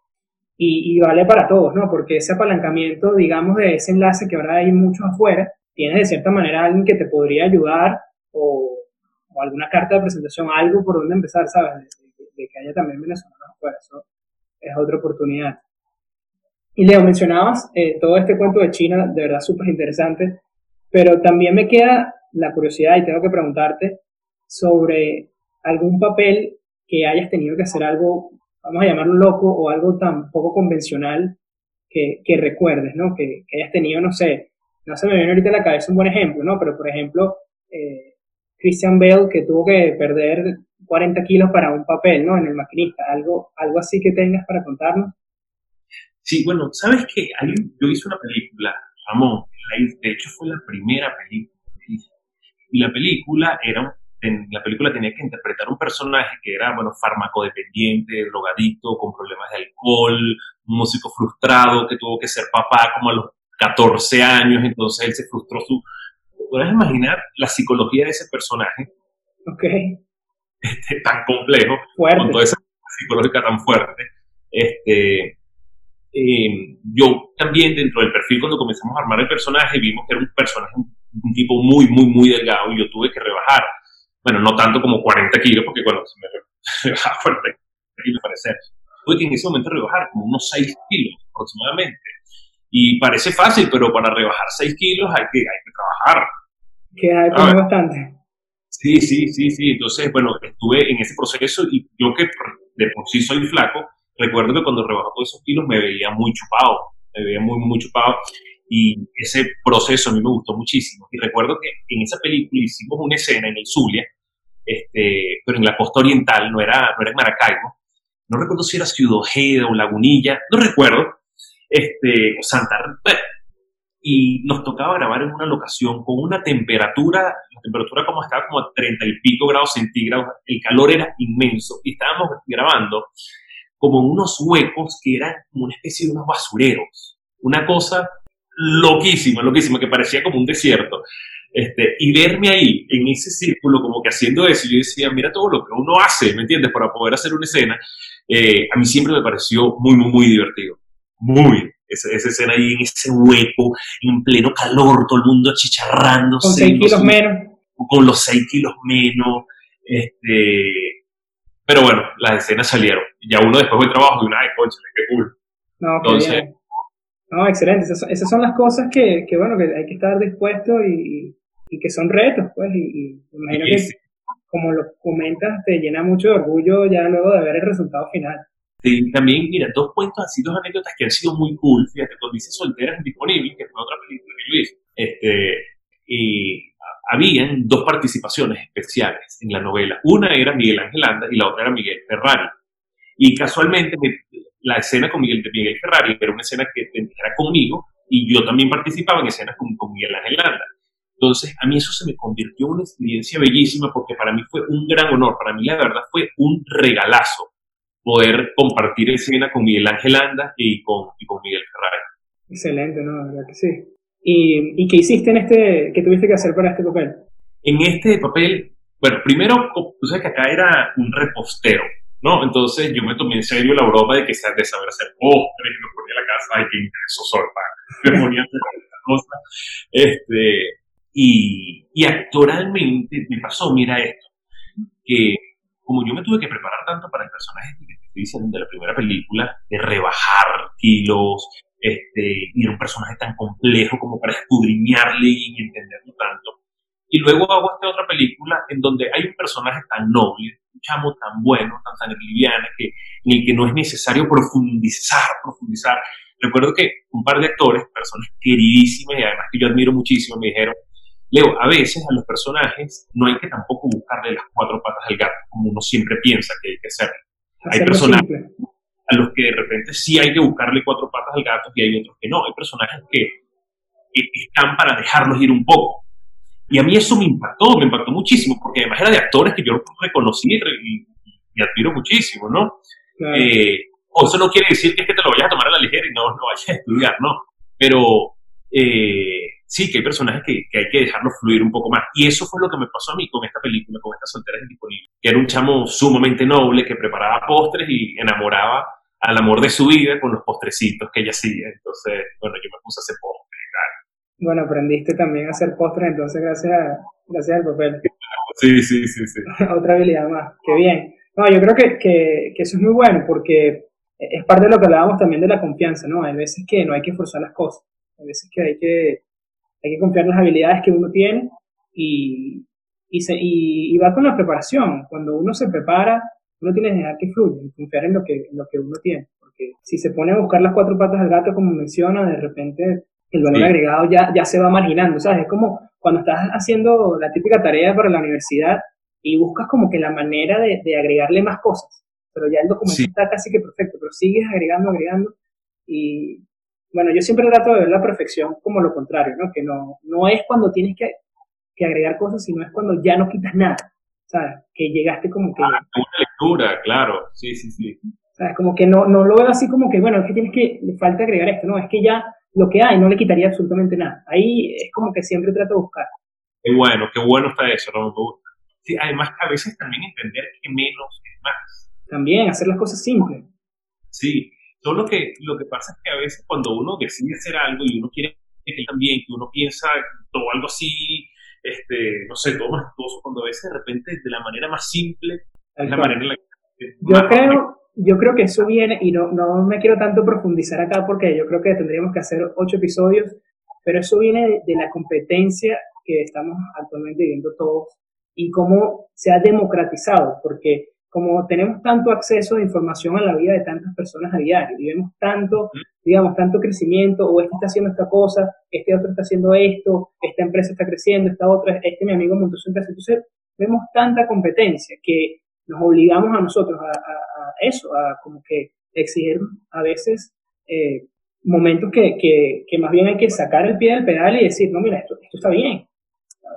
S1: y, y, vale para todos, ¿no? Porque ese apalancamiento, digamos, de ese enlace que ahora hay muchos afuera, tienes de cierta manera alguien que te podría ayudar o o alguna carta de presentación, algo por donde empezar, ¿sabes? De, que haya también venezolanos afuera, eso es otra oportunidad. Y Leo, mencionabas eh, todo este cuento de China, de verdad súper interesante, pero también me queda la curiosidad y tengo que preguntarte sobre algún papel que hayas tenido que hacer algo, vamos a llamarlo loco, o algo tan poco convencional que, que recuerdes, ¿no? Que, hayas tenido, no sé, no se me viene ahorita a la cabeza un buen ejemplo, ¿no? Pero por ejemplo, eh, Christian Bale que tuvo que perder 40 kilos para un papel, ¿no? En el maquinista, algo, algo así que tengas para contarnos.
S2: Sí, bueno, sabes que yo hice una película, Ramón, de hecho fue la primera película que hice. Y la película era, en la película tenía que interpretar un personaje que era, bueno, farmacodependiente, drogadicto, con problemas de alcohol, un músico frustrado que tuvo que ser papá como a los 14 años, entonces él se frustró su... ¿Puedes imaginar la psicología de ese personaje?
S1: Ok.
S2: Este, tan complejo,
S1: fuerte.
S2: con toda esa psicológica tan fuerte. Este, eh, yo también dentro del perfil cuando comenzamos a armar el personaje vimos que era un personaje, un tipo muy, muy, muy delgado y yo tuve que rebajar. Bueno, no tanto como 40 kilos, porque bueno, se me rebajaba 40 kilos parecer. Tuve que en ese momento rebajar como unos 6 kilos aproximadamente. Y parece fácil, pero para rebajar 6 kilos hay que, hay que trabajar.
S1: Que hay bastante.
S2: Sí, sí, sí, sí. Entonces, bueno, estuve en ese proceso y yo que de por sí soy flaco, recuerdo que cuando rebajó todos esos kilos me veía muy chupado, me veía muy, muy chupado. Y ese proceso a mí me gustó muchísimo. Y recuerdo que en esa película hicimos una escena en el Zulia, este, pero en la costa oriental, no era, no era en Maracaibo. No recuerdo si era Ciudad Ojeda o Lagunilla, no recuerdo. Este, o Santa y nos tocaba grabar en una locación con una temperatura, la temperatura como estaba como a 30 y pico grados centígrados, el calor era inmenso y estábamos grabando como unos huecos que eran como una especie de unos basureros. Una cosa loquísima, loquísima, que parecía como un desierto. Este, y verme ahí, en ese círculo, como que haciendo eso, yo decía, mira todo lo que uno hace, ¿me entiendes? Para poder hacer una escena, eh, a mí siempre me pareció muy, muy, muy divertido. Muy. Esa, esa, escena ahí en ese hueco, en pleno calor, todo el mundo achicharrándose.
S1: Con 6 kilos menos.
S2: Con los 6 kilos menos. Este, pero bueno, las escenas salieron. Y ya uno después del trabajo de una, ay, conchale, qué cool.
S1: No, Entonces, No, excelente. Esas, son las cosas que, que, bueno, que hay que estar dispuesto y, y que son retos, pues. Y, y imagino que, como lo comentas, te llena mucho de orgullo ya luego de ver el resultado final.
S2: Sí, también, mira, dos cuentos así, dos anécdotas que han sido muy cool. Fíjate, cuando dice Solteras Disponibles, que fue otra película que yo hice, este, y habían dos participaciones especiales en la novela. Una era Miguel Ángel Anda y la otra era Miguel Ferrari. Y casualmente la escena con Miguel, de Miguel Ferrari era una escena que era conmigo y yo también participaba en escenas con, con Miguel Ángel Anda. Entonces, a mí eso se me convirtió en una experiencia bellísima porque para mí fue un gran honor, para mí la verdad fue un regalazo poder compartir escena con Miguel Ángel Anda y con, y con Miguel Ferrari.
S1: Excelente, ¿no? La verdad que sí. ¿Y, ¿Y, qué hiciste en este, qué tuviste que hacer para este papel?
S2: En este papel, bueno, primero, tú sabes que acá era un repostero, ¿no? Entonces yo me tomé en serio la broma de que de saber hacer postres, me ponía la casa, ay, qué intenso sorpa, me ponía a hacer. Este, y, y actoralmente me pasó, mira esto, que como yo me tuve que preparar tanto para el personaje que te estoy de la primera película, de rebajar kilos, este, y era un personaje tan complejo como para escudriñarle y entenderlo tanto. Y luego hago esta otra película en donde hay un personaje tan noble, un chamo tan bueno, tan sangre liviana, que, en el que no es necesario profundizar, profundizar. Recuerdo que un par de actores, personas queridísimas y además que yo admiro muchísimo, me dijeron, Leo, a veces a los personajes no hay que tampoco buscarle las cuatro patas al gato, como uno siempre piensa que hay que hacerlo. Hay personajes a los que de repente sí hay que buscarle cuatro patas al gato y hay otros que no. Hay personajes que, están para dejarlos ir un poco. Y a mí eso me impactó, me impactó muchísimo, porque además era de actores que yo reconocí y, admiro muchísimo, ¿no? Eh, o eso no quiere decir que es que te lo vayas a tomar a la ligera y no, no vayas a estudiar, ¿no? Pero eh, sí, que hay personajes que, que, hay que dejarlos fluir un poco más. Y eso fue lo que me pasó a mí con esta película, con estas solteras disponibles. Que era un chamo sumamente noble que preparaba postres y enamoraba al amor de su vida con los postrecitos que ella hacía. Entonces, bueno, yo me puse a hacer postres
S1: Bueno, aprendiste también a hacer postres, entonces gracias, gracias al papel.
S2: Sí, sí, sí, sí.
S1: Otra habilidad más, qué bien. No, yo creo que, que, que, eso es muy bueno porque es parte de lo que hablábamos también de la confianza, ¿no? Hay veces que no hay que forzar las cosas, hay veces que hay que, hay que confiar en las habilidades que uno tiene y, y, se, y, va con la preparación. Cuando uno se prepara, uno tiene que dejar que fluya y confiar en lo que, en lo que uno tiene. Porque si se pone a buscar las cuatro patas del gato, como menciona, de repente el valor agregado ya, ya se va marginando, ¿sabes? Es como cuando estás haciendo la típica tarea para la universidad y buscas como que la manera de, de agregarle más cosas, pero ya el documento está casi que perfecto, pero sigues agregando, agregando y bueno, yo siempre trato de ver la perfección como lo contrario, ¿no? Que no, no es cuando tienes que, que agregar cosas, sino es cuando ya no quitas nada, ¿sabes? Que llegaste como que...
S2: Ah, una lectura, claro, sí, sí, sí.
S1: ¿Sabes? Como que no, no lo veo así como que, bueno, es que tienes que, le falta agregar esto, no, es que ya lo que hay no le quitaría absolutamente nada. Ahí es como que siempre trato de buscar.
S2: Qué bueno, qué bueno está eso, ¿no? Me gusta. Sí, además, a veces también entender que menos es más.
S1: También, hacer las cosas simples.
S2: Sí, Solo que lo que pasa es que a veces cuando uno decide hacer algo y uno quiere que también, que uno piensa todo algo así, este, no sé, todo majestuoso, cuando a veces de repente de la manera más simple es la manera en la que...
S1: Yo creo, yo creo que eso viene, y no, no me quiero tanto profundizar acá porque yo creo que tendríamos que hacer ocho episodios, pero eso viene de, de la competencia que estamos actualmente viviendo todos y cómo se ha democratizado, porque como tenemos tanto acceso de información a la vida de tantas personas a diario y vemos tanto, digamos, tanto crecimiento, o este está haciendo esta cosa, este otro está haciendo esto, esta empresa está creciendo, esta otra, este mi amigo montó su empresa. Entonces, vemos tanta competencia que nos obligamos a nosotros a, eso, a como que exigir a veces eh, momentos que, que, que, más bien hay que sacar el pie del pedal y decir, no, mira, esto, esto está bien.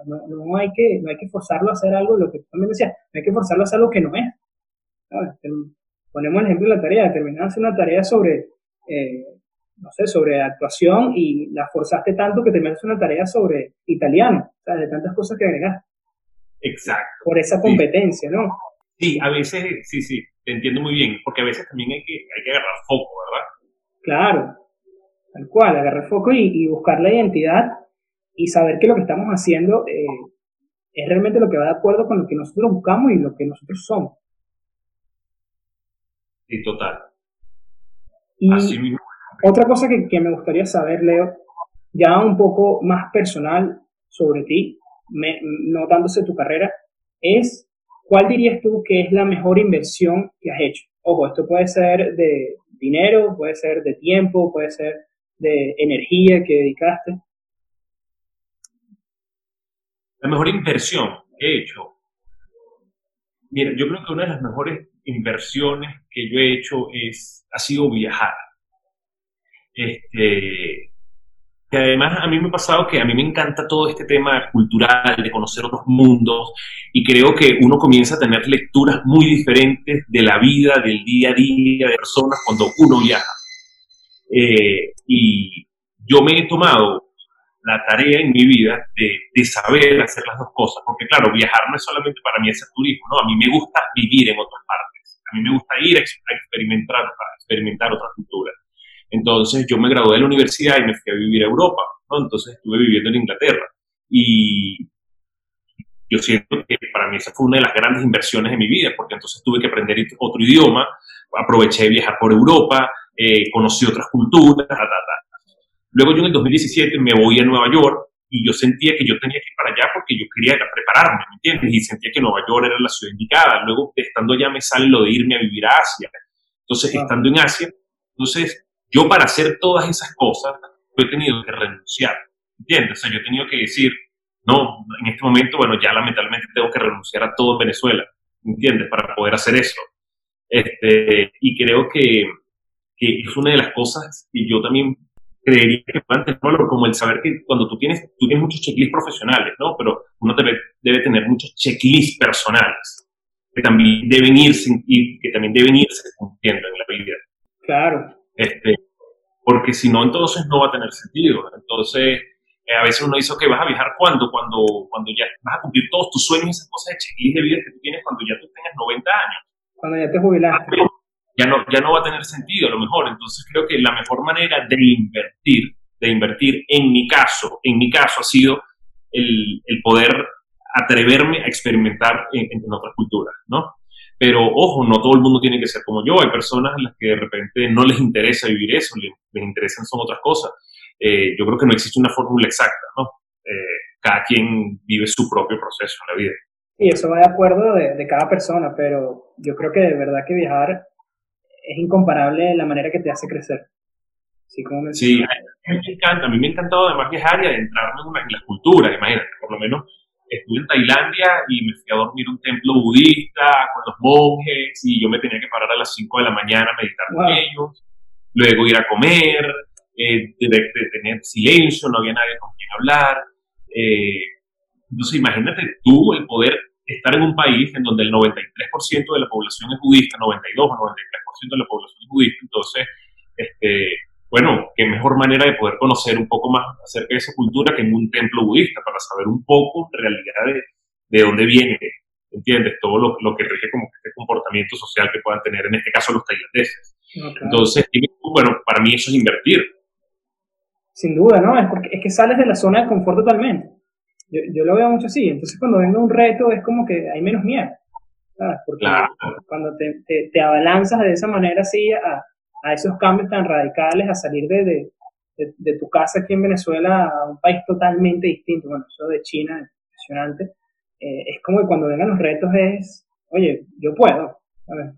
S1: No, no, hay que, no hay que forzarlo a hacer algo, lo que tú también decías, no hay que forzarlo a hacer algo que no es. Ponemos el ejemplo de la tarea, terminaste una tarea sobre, eh, no sé, sobre actuación y la forzaste tanto que terminaste una tarea sobre italiano, sea, de tantas cosas que agregar.
S2: Exacto.
S1: Por esa competencia, ¿no?
S2: Sí, a veces, sí, sí, te entiendo muy bien, porque a veces también hay que, hay que agarrar foco, ¿verdad?
S1: Claro, tal cual, agarrar foco y, buscar la identidad y saber que lo que estamos haciendo eh, es realmente lo que va de acuerdo con lo que nosotros buscamos y lo que nosotros somos.
S2: Sí, total.
S1: Y otra cosa que, que, me gustaría saber, Leo, ya un poco más personal sobre ti, me, no dándose tu carrera, es cuál dirías tú que es la mejor inversión que has hecho. Ojo, esto puede ser de dinero, puede ser de tiempo, puede ser de energía que dedicaste.
S2: La mejor inversión que he hecho. Mira, yo creo que una de las mejores inversiones que yo he hecho es, ha sido viajar. Este, que además a mí me ha pasado que a mí me encanta todo este tema cultural, de conocer otros mundos, y creo que uno comienza a tener lecturas muy diferentes de la vida, del día a día de personas cuando uno viaja. Eh, y yo me he tomado la tarea en mi vida de, de, saber hacer las dos cosas, porque claro, viajar no es solamente para mí hacer turismo, ¿no? A mí me gusta vivir en otras partes a mí me gusta ir a experimentar, para experimentar otras culturas. Entonces yo me gradué de la universidad y me fui a vivir a Europa, ¿no? Entonces estuve viviendo en Inglaterra. Y yo siento que para mí esa fue una de las grandes inversiones de mi vida, porque entonces tuve que aprender otro idioma, aproveché de viajar por Europa, eh, conocí otras culturas, ta, ta, ta. Luego yo en el 2017 me voy a Nueva York y yo sentía que yo tenía que ir para allá porque yo quería prepararme, ¿me entiendes? Y sentía que Nueva York era la ciudad indicada. Luego, estando allá, me sale lo de irme a vivir a Asia. Entonces, estando en Asia, entonces, yo para hacer todas esas cosas, he tenido que renunciar, ¿entiendes? O sea, yo he tenido que decir, no, en este momento, bueno, ya lamentablemente tengo que renunciar a todo en Venezuela, ¿entiendes? Para poder hacer eso. Este, y creo que, que es una de las cosas que yo también creería que puedan tener valor, como el saber que cuando tú tienes, tú tienes muchos checklists profesionales, ¿no? Pero uno debe, debe tener muchos checklists personales que también deben irse y que también deben irse cumpliendo en la vida.
S1: Claro.
S2: Este, porque si no, entonces no va a tener sentido. Entonces, eh, a veces uno dice, que vas a viajar cuando, cuando, cuando ya vas a cumplir todos tus sueños, esas cosas de checklist de vida que tú tienes cuando ya tú tengas 90 años.
S1: Cuando ya te jubilaste.
S2: Ah, ya no, ya no va a tener sentido a lo mejor. Entonces creo que la mejor manera de invertir de invertir, en mi caso, en mi caso ha sido el, el poder atreverme a experimentar en, en, otras culturas, ¿no? Pero ojo, no todo el mundo tiene que ser como yo. Hay personas a las que de repente no les interesa vivir eso, les, les interesan son otras cosas. Eh, yo creo que no existe una fórmula exacta, ¿no? Eh, cada quien vive su propio proceso en la vida.
S1: Y eso va de acuerdo de, de, cada persona, pero yo creo que de verdad que viajar es incomparable la manera que te hace crecer.
S2: Sí, como sí a mí me encanta, a mí me ha encantado además viajar y adentrarme en, una, en las culturas, imagínate, por lo menos estuve en Tailandia y me fui a dormir a un templo budista con los monjes y yo me tenía que parar a las 5 de la mañana a meditar wow. con ellos, luego ir a comer, eh, de, de, tener silencio, no había nadie con quien hablar. Eh, entonces imagínate tú el poder estar en un país en donde el 93% de la población es budista, 92 o 93% de la población es budista, entonces, este, bueno, qué mejor manera de poder conocer un poco más acerca de esa cultura que en un templo budista, para saber un poco en realidad de, de dónde viene, ¿entiendes? Todo lo, lo, que rige como este comportamiento social que puedan tener, en este caso los tailandeses. Okay. Entonces, bueno, para mí eso es invertir.
S1: Sin duda, ¿no? Es, porque, es que sales de la zona de confort totalmente. Yo, yo lo veo mucho así. Entonces, cuando venga un reto, es como que hay menos miedo. ¿sabes? Porque claro. cuando te, te, te, abalanzas de esa manera así a, a esos cambios tan radicales, a salir de, de, de, de, tu casa aquí en Venezuela a un país totalmente distinto. Bueno, eso de China es impresionante. Eh, es como que cuando vengan los retos es, oye, yo puedo.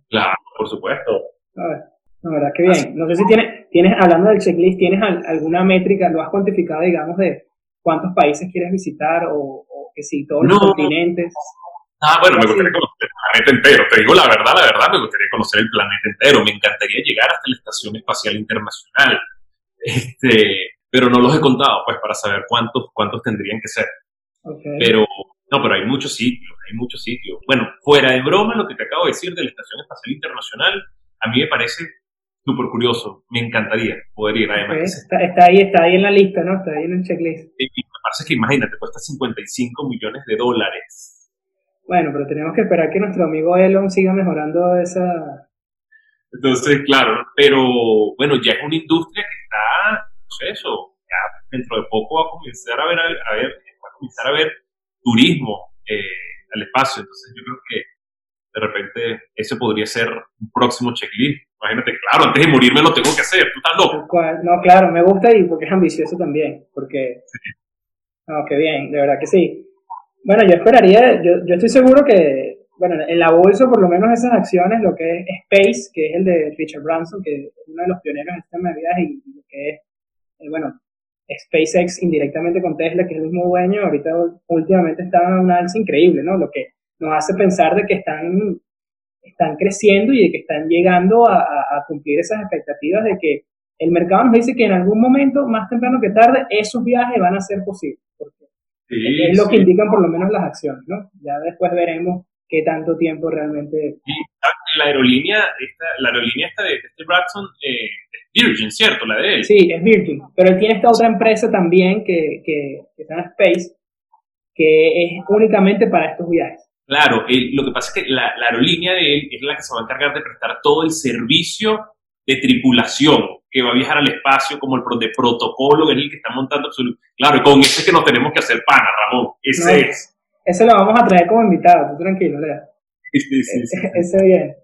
S2: Claro, por supuesto.
S1: A ver. La verdad que bien. No sé si tienes, tienes hablando del checklist, ¿tienes alguna métrica, lo has cuantificado, digamos, de cuántos países quieres visitar o, o que si todos no. los continentes?
S2: Ah, bueno, me gustaría conocer el planeta entero. Te digo la verdad, la verdad, me gustaría conocer el planeta entero. Me encantaría llegar hasta la Estación Espacial Internacional. Este, pero no los he contado, pues, para saber cuántos, cuántos tendrían que ser. Okay. Pero, no, pero hay muchos sitios, hay muchos sitios. Bueno, fuera de broma, lo que te acabo de decir de la Estación Espacial Internacional, a mí me parece súper curioso. Me encantaría poder ir. Además,
S1: okay. está, está, ahí, está ahí en la lista, ¿no? Está ahí en el checklist.
S2: Y me parece que, imagínate, cuesta 55 millones de dólares.
S1: Bueno, pero tenemos que esperar que nuestro amigo Elon siga mejorando esa...
S2: Entonces, claro, pero bueno, ya es una industria que está, no sé, eso, ya dentro de poco va a comenzar a ver, a ver, va a comenzar a ver turismo eh, al espacio. Entonces, yo creo que de repente ese podría ser un próximo checklist. Imagínate, claro, antes de morirme lo tengo que hacer, tú estás loco.
S1: No, claro, me gusta y porque es ambicioso también, porque... Sí. No, qué bien, de verdad que sí. Bueno, yo esperaría, yo, yo estoy seguro que, bueno, en la bolsa por lo menos esas acciones, lo que es Space, que es el de Richard Branson, que es uno de los pioneros en este tema de viajes, y lo que es, eh, bueno, SpaceX indirectamente con Tesla, que es el mismo dueño, ahorita últimamente está en una alza increíble, ¿no? Lo que nos hace pensar de que están, están creciendo y de que están llegando a, a cumplir esas expectativas de que el mercado nos dice que en algún momento, más temprano que tarde, esos viajes van a ser posibles. Sí, es lo sí. que indican por lo menos las acciones, ¿no? Ya después veremos qué tanto tiempo realmente...
S2: Sí, la aerolínea, esta, la aerolínea esta de este Bradson eh, es Virgin, ¿cierto? La de él.
S1: Sí, es Virgin, pero él tiene esta otra empresa también que, que, que se llama Space, que es únicamente para estos viajes.
S2: Claro, él, lo que pasa es que la, la aerolínea de él es la que se va a encargar de prestar todo el servicio de tripulación que va a viajar al espacio, como el de protocolo, en el que está montando absoluto. Claro, y con ese que nos tenemos que hacer pana, Ramón. Ese no, es.
S1: Ese lo vamos a traer como invitado, tú tranquilo, Lea.
S2: Sí, sí, sí, sí.
S1: Ese bien.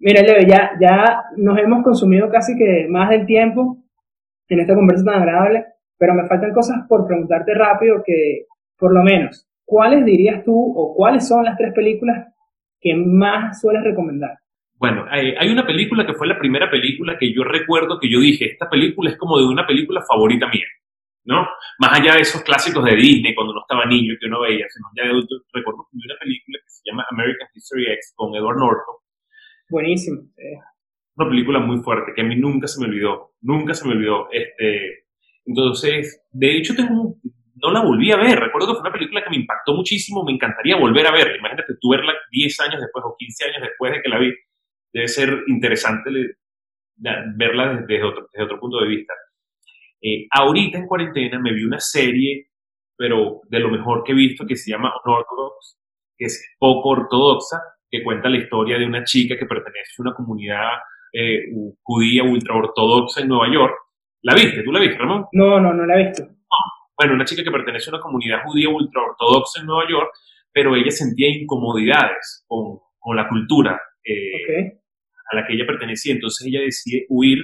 S1: Mira, Leo, ya, ya nos hemos consumido casi que más del tiempo en esta conversa tan agradable, pero me faltan cosas por preguntarte rápido que, por lo menos, ¿cuáles dirías tú o cuáles son las tres películas que más sueles recomendar?
S2: Bueno, hay, hay, una película que fue la primera película que yo recuerdo que yo dije, esta película es como de una película favorita mía, ¿no? Más allá de esos clásicos de Disney cuando uno estaba niño que uno veía, sino ya de adulto, recuerdo que vi una película que se llama American History X con Edward Norton.
S1: Buenísimo.
S2: Una película muy fuerte que a mí nunca se me olvidó, nunca se me olvidó. Este, entonces, de hecho, tengo, no la volví a ver. Recuerdo que fue una película que me impactó muchísimo, me encantaría volver a verla. Imagínate tú verla 10 años después o 15 años después de que la vi debe ser interesante verla desde otro, desde otro punto de vista. Eh, ahorita en cuarentena me vi una serie, pero de lo mejor que he visto, que se llama Unorthodox, que es poco ortodoxa, que cuenta la historia de una chica que pertenece a una comunidad eh, judía ultraortodoxa en Nueva York ¿La viste? ¿Tú la viste, Ramón?
S1: No, no, no la he visto.
S2: Bueno, una chica que pertenece a una comunidad judía ultraortodoxa en Nueva York, pero ella sentía incomodidades con, con la cultura eh, a la que ella pertenecía. Entonces ella decide huir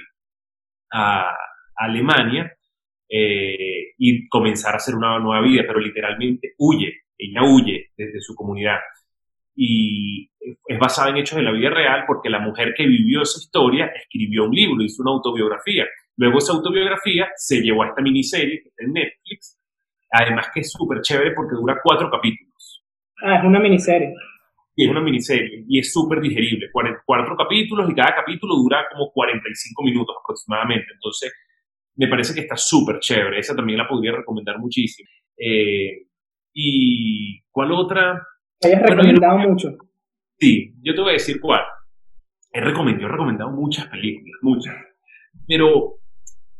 S2: a, Alemania eh, y comenzar a hacer una nueva vida, pero literalmente huye, ella huye desde su comunidad. Y es basada en hechos de la vida real porque la mujer que vivió esa historia escribió un libro, hizo una autobiografía. Luego esa autobiografía se llevó a esta miniserie que está en Netflix, además que es súper chévere porque dura cuatro capítulos.
S1: Ah, es una miniserie.
S2: Y es una miniserie y es súper digerible. Cuatro capítulos y cada capítulo dura como 45 minutos aproximadamente. Entonces, me parece que está súper chévere. Esa también la podría recomendar muchísimo. Eh, ¿Y cuál otra?
S1: Hayas recomendado mucho.
S2: Sí, yo te voy a decir cuál. He recomendado, he recomendado muchas películas, muchas. Pero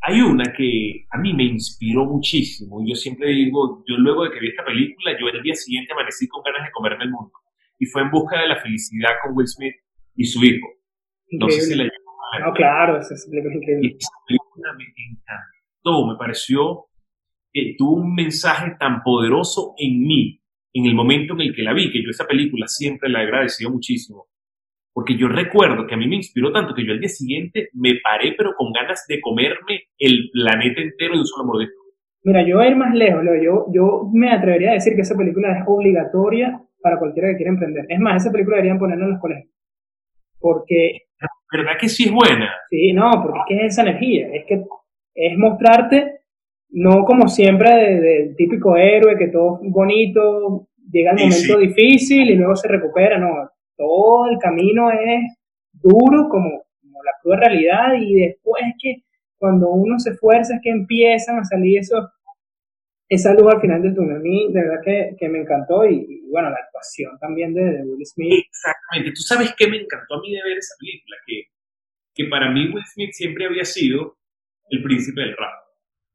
S2: hay una que a mí me inspiró muchísimo. Yo siempre digo, yo luego de que vi esta película, yo el día siguiente amanecí con ganas de comerme el mundo y fue en busca de la felicidad con Will Smith y su hijo. No sé si la
S1: No, claro, esa es increíble.
S2: esa película me encantó, me pareció que tuvo un mensaje tan poderoso en mí, en el momento en el que la vi, que yo esa película siempre la he agradecido muchísimo. Porque yo recuerdo que a mí me inspiró tanto que yo al día siguiente me paré, pero con ganas de comerme el planeta entero de un solo mordisco.
S1: Mira, yo voy a ir más lejos, yo, yo me atrevería a decir que esa película es obligatoria para cualquiera que quiera emprender. Es más, esa película deberían ponerla en los colegios. Porque...
S2: ¿Verdad que sí es buena?
S1: Sí, no, porque es que es esa energía, es que es mostrarte, no como siempre del típico héroe, que todo es bonito, llega el momento difícil y luego se recupera, no, todo el camino es duro como, como la cruda realidad y después que cuando uno se esfuerza es que empiezan a salir esos esa luz al final del túnel. A mí, de verdad que, que me encantó y, bueno, la actuación también de, Will Smith.
S2: Exactamente. ¿Tú sabes qué me encantó a mí de ver esa película? Que, que para mí Will Smith siempre había sido el príncipe del rap.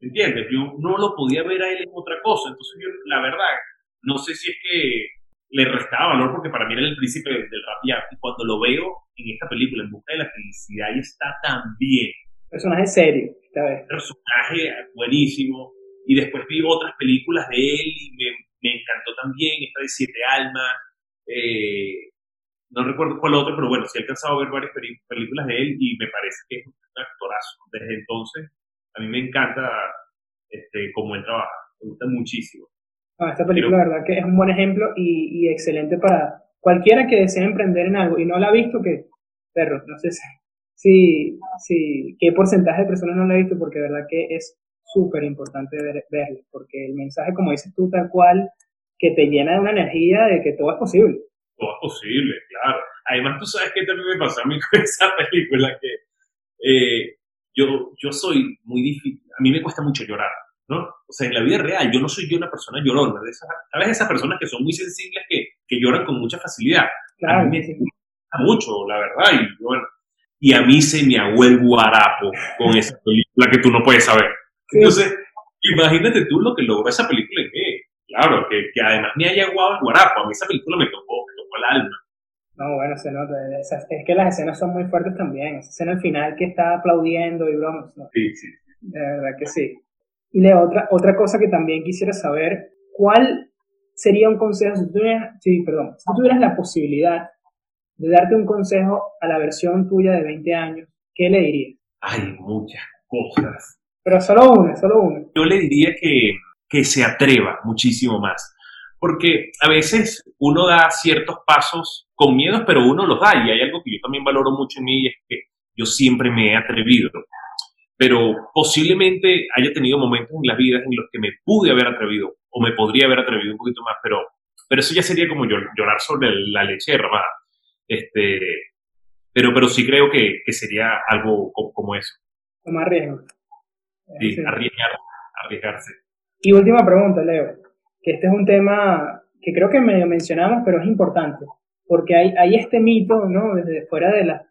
S2: ¿Entiendes? Yo no lo podía ver a él en otra cosa. Entonces yo, la verdad, no sé si es que le restaba valor porque para mí era el príncipe del rap ya. Y cuando lo veo en esta película, en busca de la felicidad, y está tan bien.
S1: Personaje serio, esta vez.
S2: Personaje buenísimo y después vi otras películas de él y me, me encantó también, esta de Siete Almas, eh, no recuerdo cuál otro, pero bueno, sí he alcanzado a ver varias películas de él y me parece que es un actorazo. Desde entonces, a mí me encanta este, cómo él trabaja, me gusta muchísimo.
S1: Ah, esta película, la verdad, que es un buen ejemplo y, y, excelente para cualquiera que desee emprender en algo y no la ha visto, que, perro, no sé si, si, qué porcentaje de personas no la ha visto, porque de verdad que es súper importante ver, verlo, porque el mensaje, como dices tú, tal cual, que te llena de una energía de que todo es posible.
S2: Todo es posible, claro. Además, tú sabes que también me pasó a mí con esa película, que eh, yo, yo soy muy difícil, a mí me cuesta mucho llorar, ¿no? O sea, en la vida real, yo no soy yo una persona llorona, de esas, ¿sabes? Esas personas que son muy sensibles, que, que lloran con mucha facilidad. Claro, a mí me gusta mucho, la verdad, y bueno, y a mí se me aguó el guarapo con esa película que tú no puedes saber. Entonces, imagínate tú lo que logró esa película en mí. Claro, que, que, además me haya aguado el guarapo. A mí esa película me tocó, me tocó el alma.
S1: No, bueno, se nota. Es, que las escenas son muy fuertes también. Esa escena al final que está aplaudiendo y bromas.
S2: Sí, sí.
S1: De verdad que sí. Y le otra, otra cosa que también quisiera saber, ¿cuál sería un consejo, si tú tuvieras, sí, perdón, si tú tuvieras la posibilidad de darte un consejo a la versión tuya de 20 años, ¿qué le dirías?
S2: Hay muchas cosas.
S1: Pero solo una, solo una.
S2: Yo le diría que, que se atreva muchísimo más. Porque a veces uno da ciertos pasos con miedos, pero uno los da. Y hay algo que yo también valoro mucho en mí y es que yo siempre me he atrevido. Pero posiblemente haya tenido momentos en las vidas en los que me pude haber atrevido o me podría haber atrevido un poquito más, pero, pero eso ya sería como llorar sobre la leche derramada. Este, pero, pero sí creo que, que sería algo como, eso.
S1: Tomar riesgo.
S2: Sí, arriesgarse.
S1: Y última pregunta, Leo, que este es un tema que creo que me mencionamos, pero es importante, porque hay, hay este mito, ¿no? Desde fuera de, las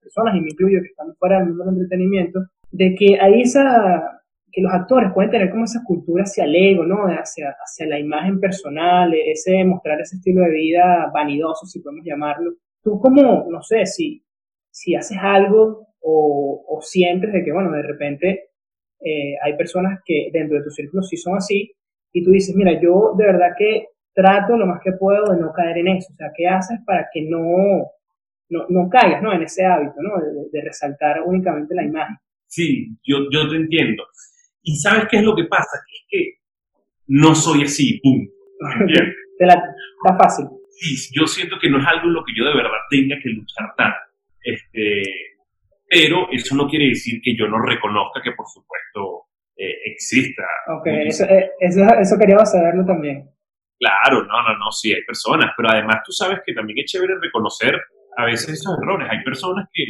S1: personas, y me incluyo que están fuera del mundo del entretenimiento, de que hay esa, que los actores pueden tener como esa cultura hacia el ego, ¿no? Hacia, hacia la imagen personal, ese mostrar ese estilo de vida vanidoso, si podemos llamarlo. Tú como, no sé, si, si haces algo o, o sientes de que, bueno, de repente eh, hay personas que dentro de tu círculo sí son así, y tú dices, mira, yo de verdad que trato lo más que puedo de no caer en eso. O sea, ¿qué haces para que no, no, no caigas ¿no? en ese hábito ¿no? de, resaltar únicamente la imagen?
S2: Sí, yo, yo te entiendo. Y ¿sabes qué es lo que pasa? Que es que no soy así,
S1: te la, está fácil.
S2: Sí, yo siento que no es algo en lo que yo de verdad tenga que luchar tanto. Este, pero eso no quiere decir que yo no reconozca que, por supuesto, eh, exista.
S1: Ok, eso, eh, eso, eso, quería saberlo también.
S2: Claro, no, no, no, sí, hay personas, pero además tú sabes que también es chévere reconocer a veces esos errores. Hay personas que,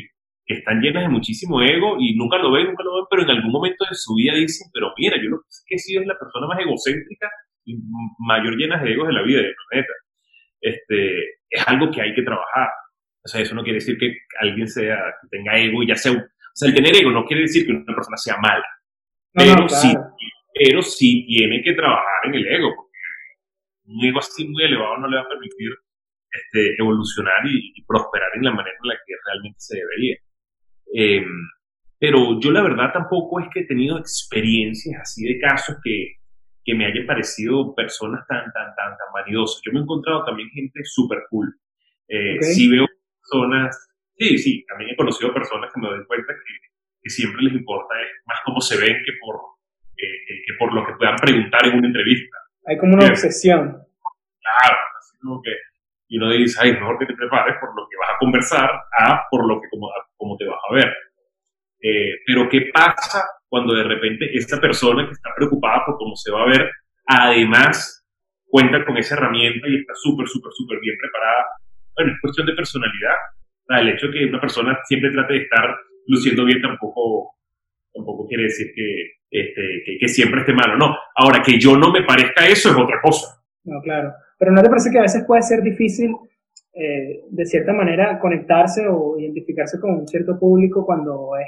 S2: que están llenas de muchísimo ego y nunca lo ven, nunca lo ven, pero en algún momento de su vida dicen, pero mira, yo lo que he sido es la persona más egocéntrica y mayor llena de egos de la vida del planeta. Este, es algo que hay que trabajar. O sea, eso no quiere decir que alguien sea, que tenga ego y ya sea, o sea, el tener ego no quiere decir que una persona sea mala. pero, sí, pero sí tiene que trabajar en el ego, porque un ego así muy elevado no le va a permitir este, evolucionar y, prosperar en la manera en la que realmente se debería. Em, pero yo la verdad tampoco es que he tenido experiencias así de casos que, que me hayan parecido personas tan, tan, tan, tan vanidosas. Yo me he encontrado también gente súper cool. Eh, Sí veo personas, sí, sí, también he conocido personas que me doy cuenta que, que siempre les importa más cómo se ven que por, que por lo que puedan preguntar en una entrevista.
S1: Hay como una obsesión.
S2: Claro, así como que, y uno dice, ay, mejor que te prepares por lo que vas a conversar a por lo que como, como te vas a ver. Eh, pero ¿qué pasa cuando de repente esta persona que está preocupada por cómo se va a ver, además cuenta con esa herramienta y está súper, súper, súper bien preparada? Bueno, es cuestión de personalidad. el hecho de que una persona siempre trate de estar luciendo bien tampoco, tampoco quiere decir que, este, que, siempre esté malo, no. Ahora, que yo no me parezca eso es otra cosa.
S1: No, claro. Pero ¿no te parece que a veces puede ser difícil, eh, de cierta manera, conectarse o identificarse con un cierto público cuando es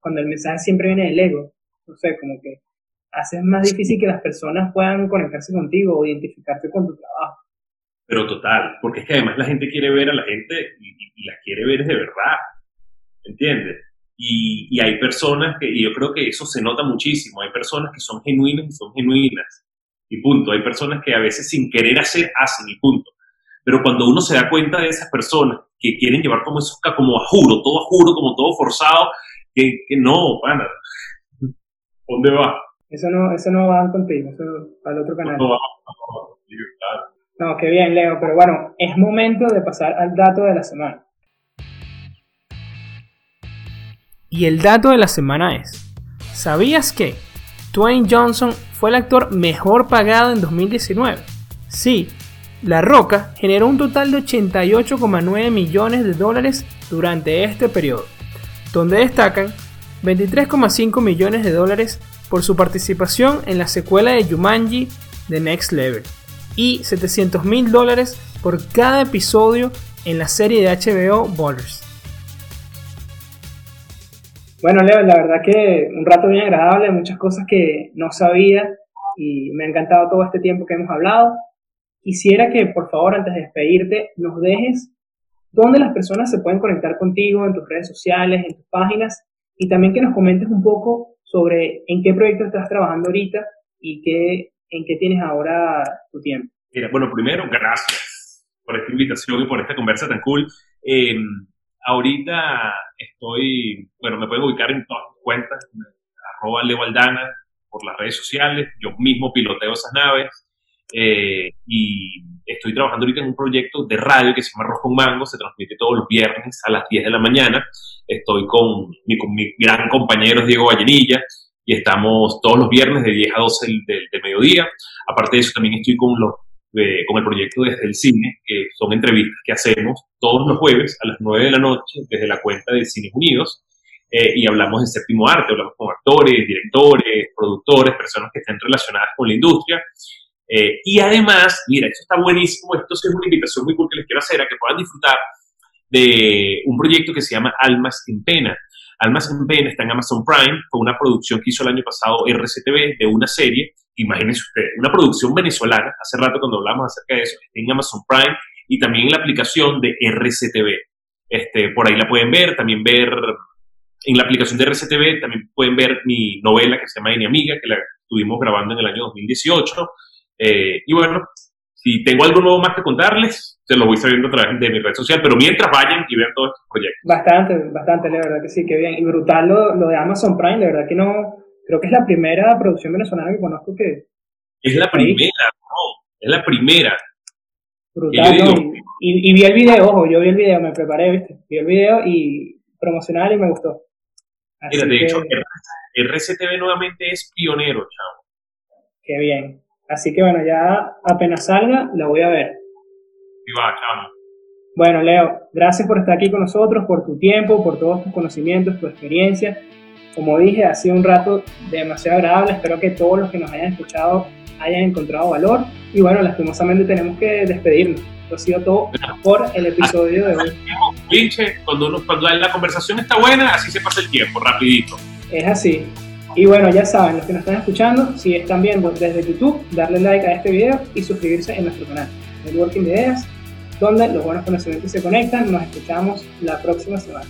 S1: cuando el mensaje siempre viene del ego. No sé, como que hace más difícil que las personas puedan conectarse contigo o identificarse con tu trabajo.
S2: Pero total, porque es que además la gente quiere ver a la gente y, y, las quiere ver de verdad, ¿entiendes? Y, y, hay personas que, y yo creo que eso se nota muchísimo, hay personas que son genuinas y son genuinas, y punto. Hay personas que a veces sin querer hacer, hacen, y punto. Pero cuando uno se da cuenta de esas personas que quieren llevar como eso, como a juro, todo a juro, como todo forzado, que, no, pana. ¿Dónde va?
S1: Eso no, eso no va contigo, eso va al otro canal. No, va, no, no, qué bien, Leo, pero bueno, es momento de pasar al dato de la semana. Y el dato de la semana es, ¿sabías que Dwayne Johnson fue el actor mejor pagado en 2019? Sí, La Roca generó un total de 88,9 millones de dólares durante este periodo donde destacan 23,5 millones de dólares por su participación en la secuela de Jumanji The Next Level y 700 mil dólares por cada episodio en la serie de HBO Borders. Bueno, Leo, la verdad que un rato bien agradable, muchas cosas que no sabía y me ha encantado todo este tiempo que hemos hablado. Quisiera que, por favor, antes de despedirte, nos dejes dónde las personas se pueden conectar contigo en tus redes sociales, en tus páginas, y también que nos comentes un poco sobre en qué proyecto estás trabajando ahorita y qué, en qué tienes ahora tu tiempo.
S2: Mira, bueno, primero, gracias por esta invitación y por esta conversa tan cool. Em, ahorita estoy, bueno, me pueden ubicar en todas mis cuentas, arroba Leo Aldana, por las redes sociales, yo mismo piloteo esas naves, eh, y estoy trabajando ahorita en un proyecto de radio que se llama Arroz con Mango, se transmite todos los viernes a las 10 de la mañana. Estoy con mi, con mi gran compañero Diego Vallenilla y estamos todos los viernes de 10 a 12 del, mediodía. Aparte de eso, también estoy con, los, eh, con el proyecto Desde el Cine, que son entrevistas que hacemos todos los jueves a las 9 de la noche desde la cuenta de Cines Unidos. Eh, y hablamos de séptimo arte, hablamos con actores, directores, productores, personas que estén relacionadas con la industria eh, y además, mira, esto está buenísimo, esto es una invitación muy cool que les quiero hacer a que puedan disfrutar de un proyecto que se llama Almas en Pena. Almas en Pena está en Amazon Prime, fue una producción que hizo el año pasado RCTV de una serie, imagínense ustedes, una producción venezolana, hace rato cuando hablamos acerca de eso, está en Amazon Prime y también en la aplicación de RCTV. Este, por ahí la pueden ver, también ver en la aplicación de RCTV también pueden ver mi novela que se llama Mi Amiga, que la estuvimos grabando en el año 2018. Eh, y bueno, si tengo algo nuevo más que contarles, se lo voy sabiendo a través de mi red social, pero mientras vayan y vean todos estos proyectos.
S1: Bastante, bastante, la verdad que sí, que bien. Y brutal lo, lo de Amazon Prime, de verdad que no, creo que es la primera producción venezolana que conozco que...
S2: Es la primera, no, es la primera.
S1: Brutal, ¿no? y, y, vi el video, ojo, yo vi el video, me preparé, ¿viste? Vi el video y promocional y me gustó.
S2: Mira, de hecho, RCTV nuevamente es pionero, chavo.
S1: Qué bien. Así que bueno, ya apenas salga, la voy a ver.
S2: Va, chavo.
S1: Bueno, Leo, gracias por estar aquí con nosotros, por tu tiempo, por todos tus conocimientos, tu experiencia. Como dije, ha sido un rato demasiado agradable. Espero que todos los que nos hayan escuchado hayan encontrado valor. Y bueno, lastimosamente tenemos que despedirnos. Esto ha sido todo por el episodio de hoy.
S2: cuando, cuando la conversación está buena, así se pasa el tiempo, rapidito.
S1: Es así. Y bueno, ya saben, los que nos están escuchando, si están viendo desde YouTube, darle like a este video y suscribirse en nuestro canal, Networking de Ideas, donde los buenos conocimientos se conectan. Nos escuchamos la próxima semana.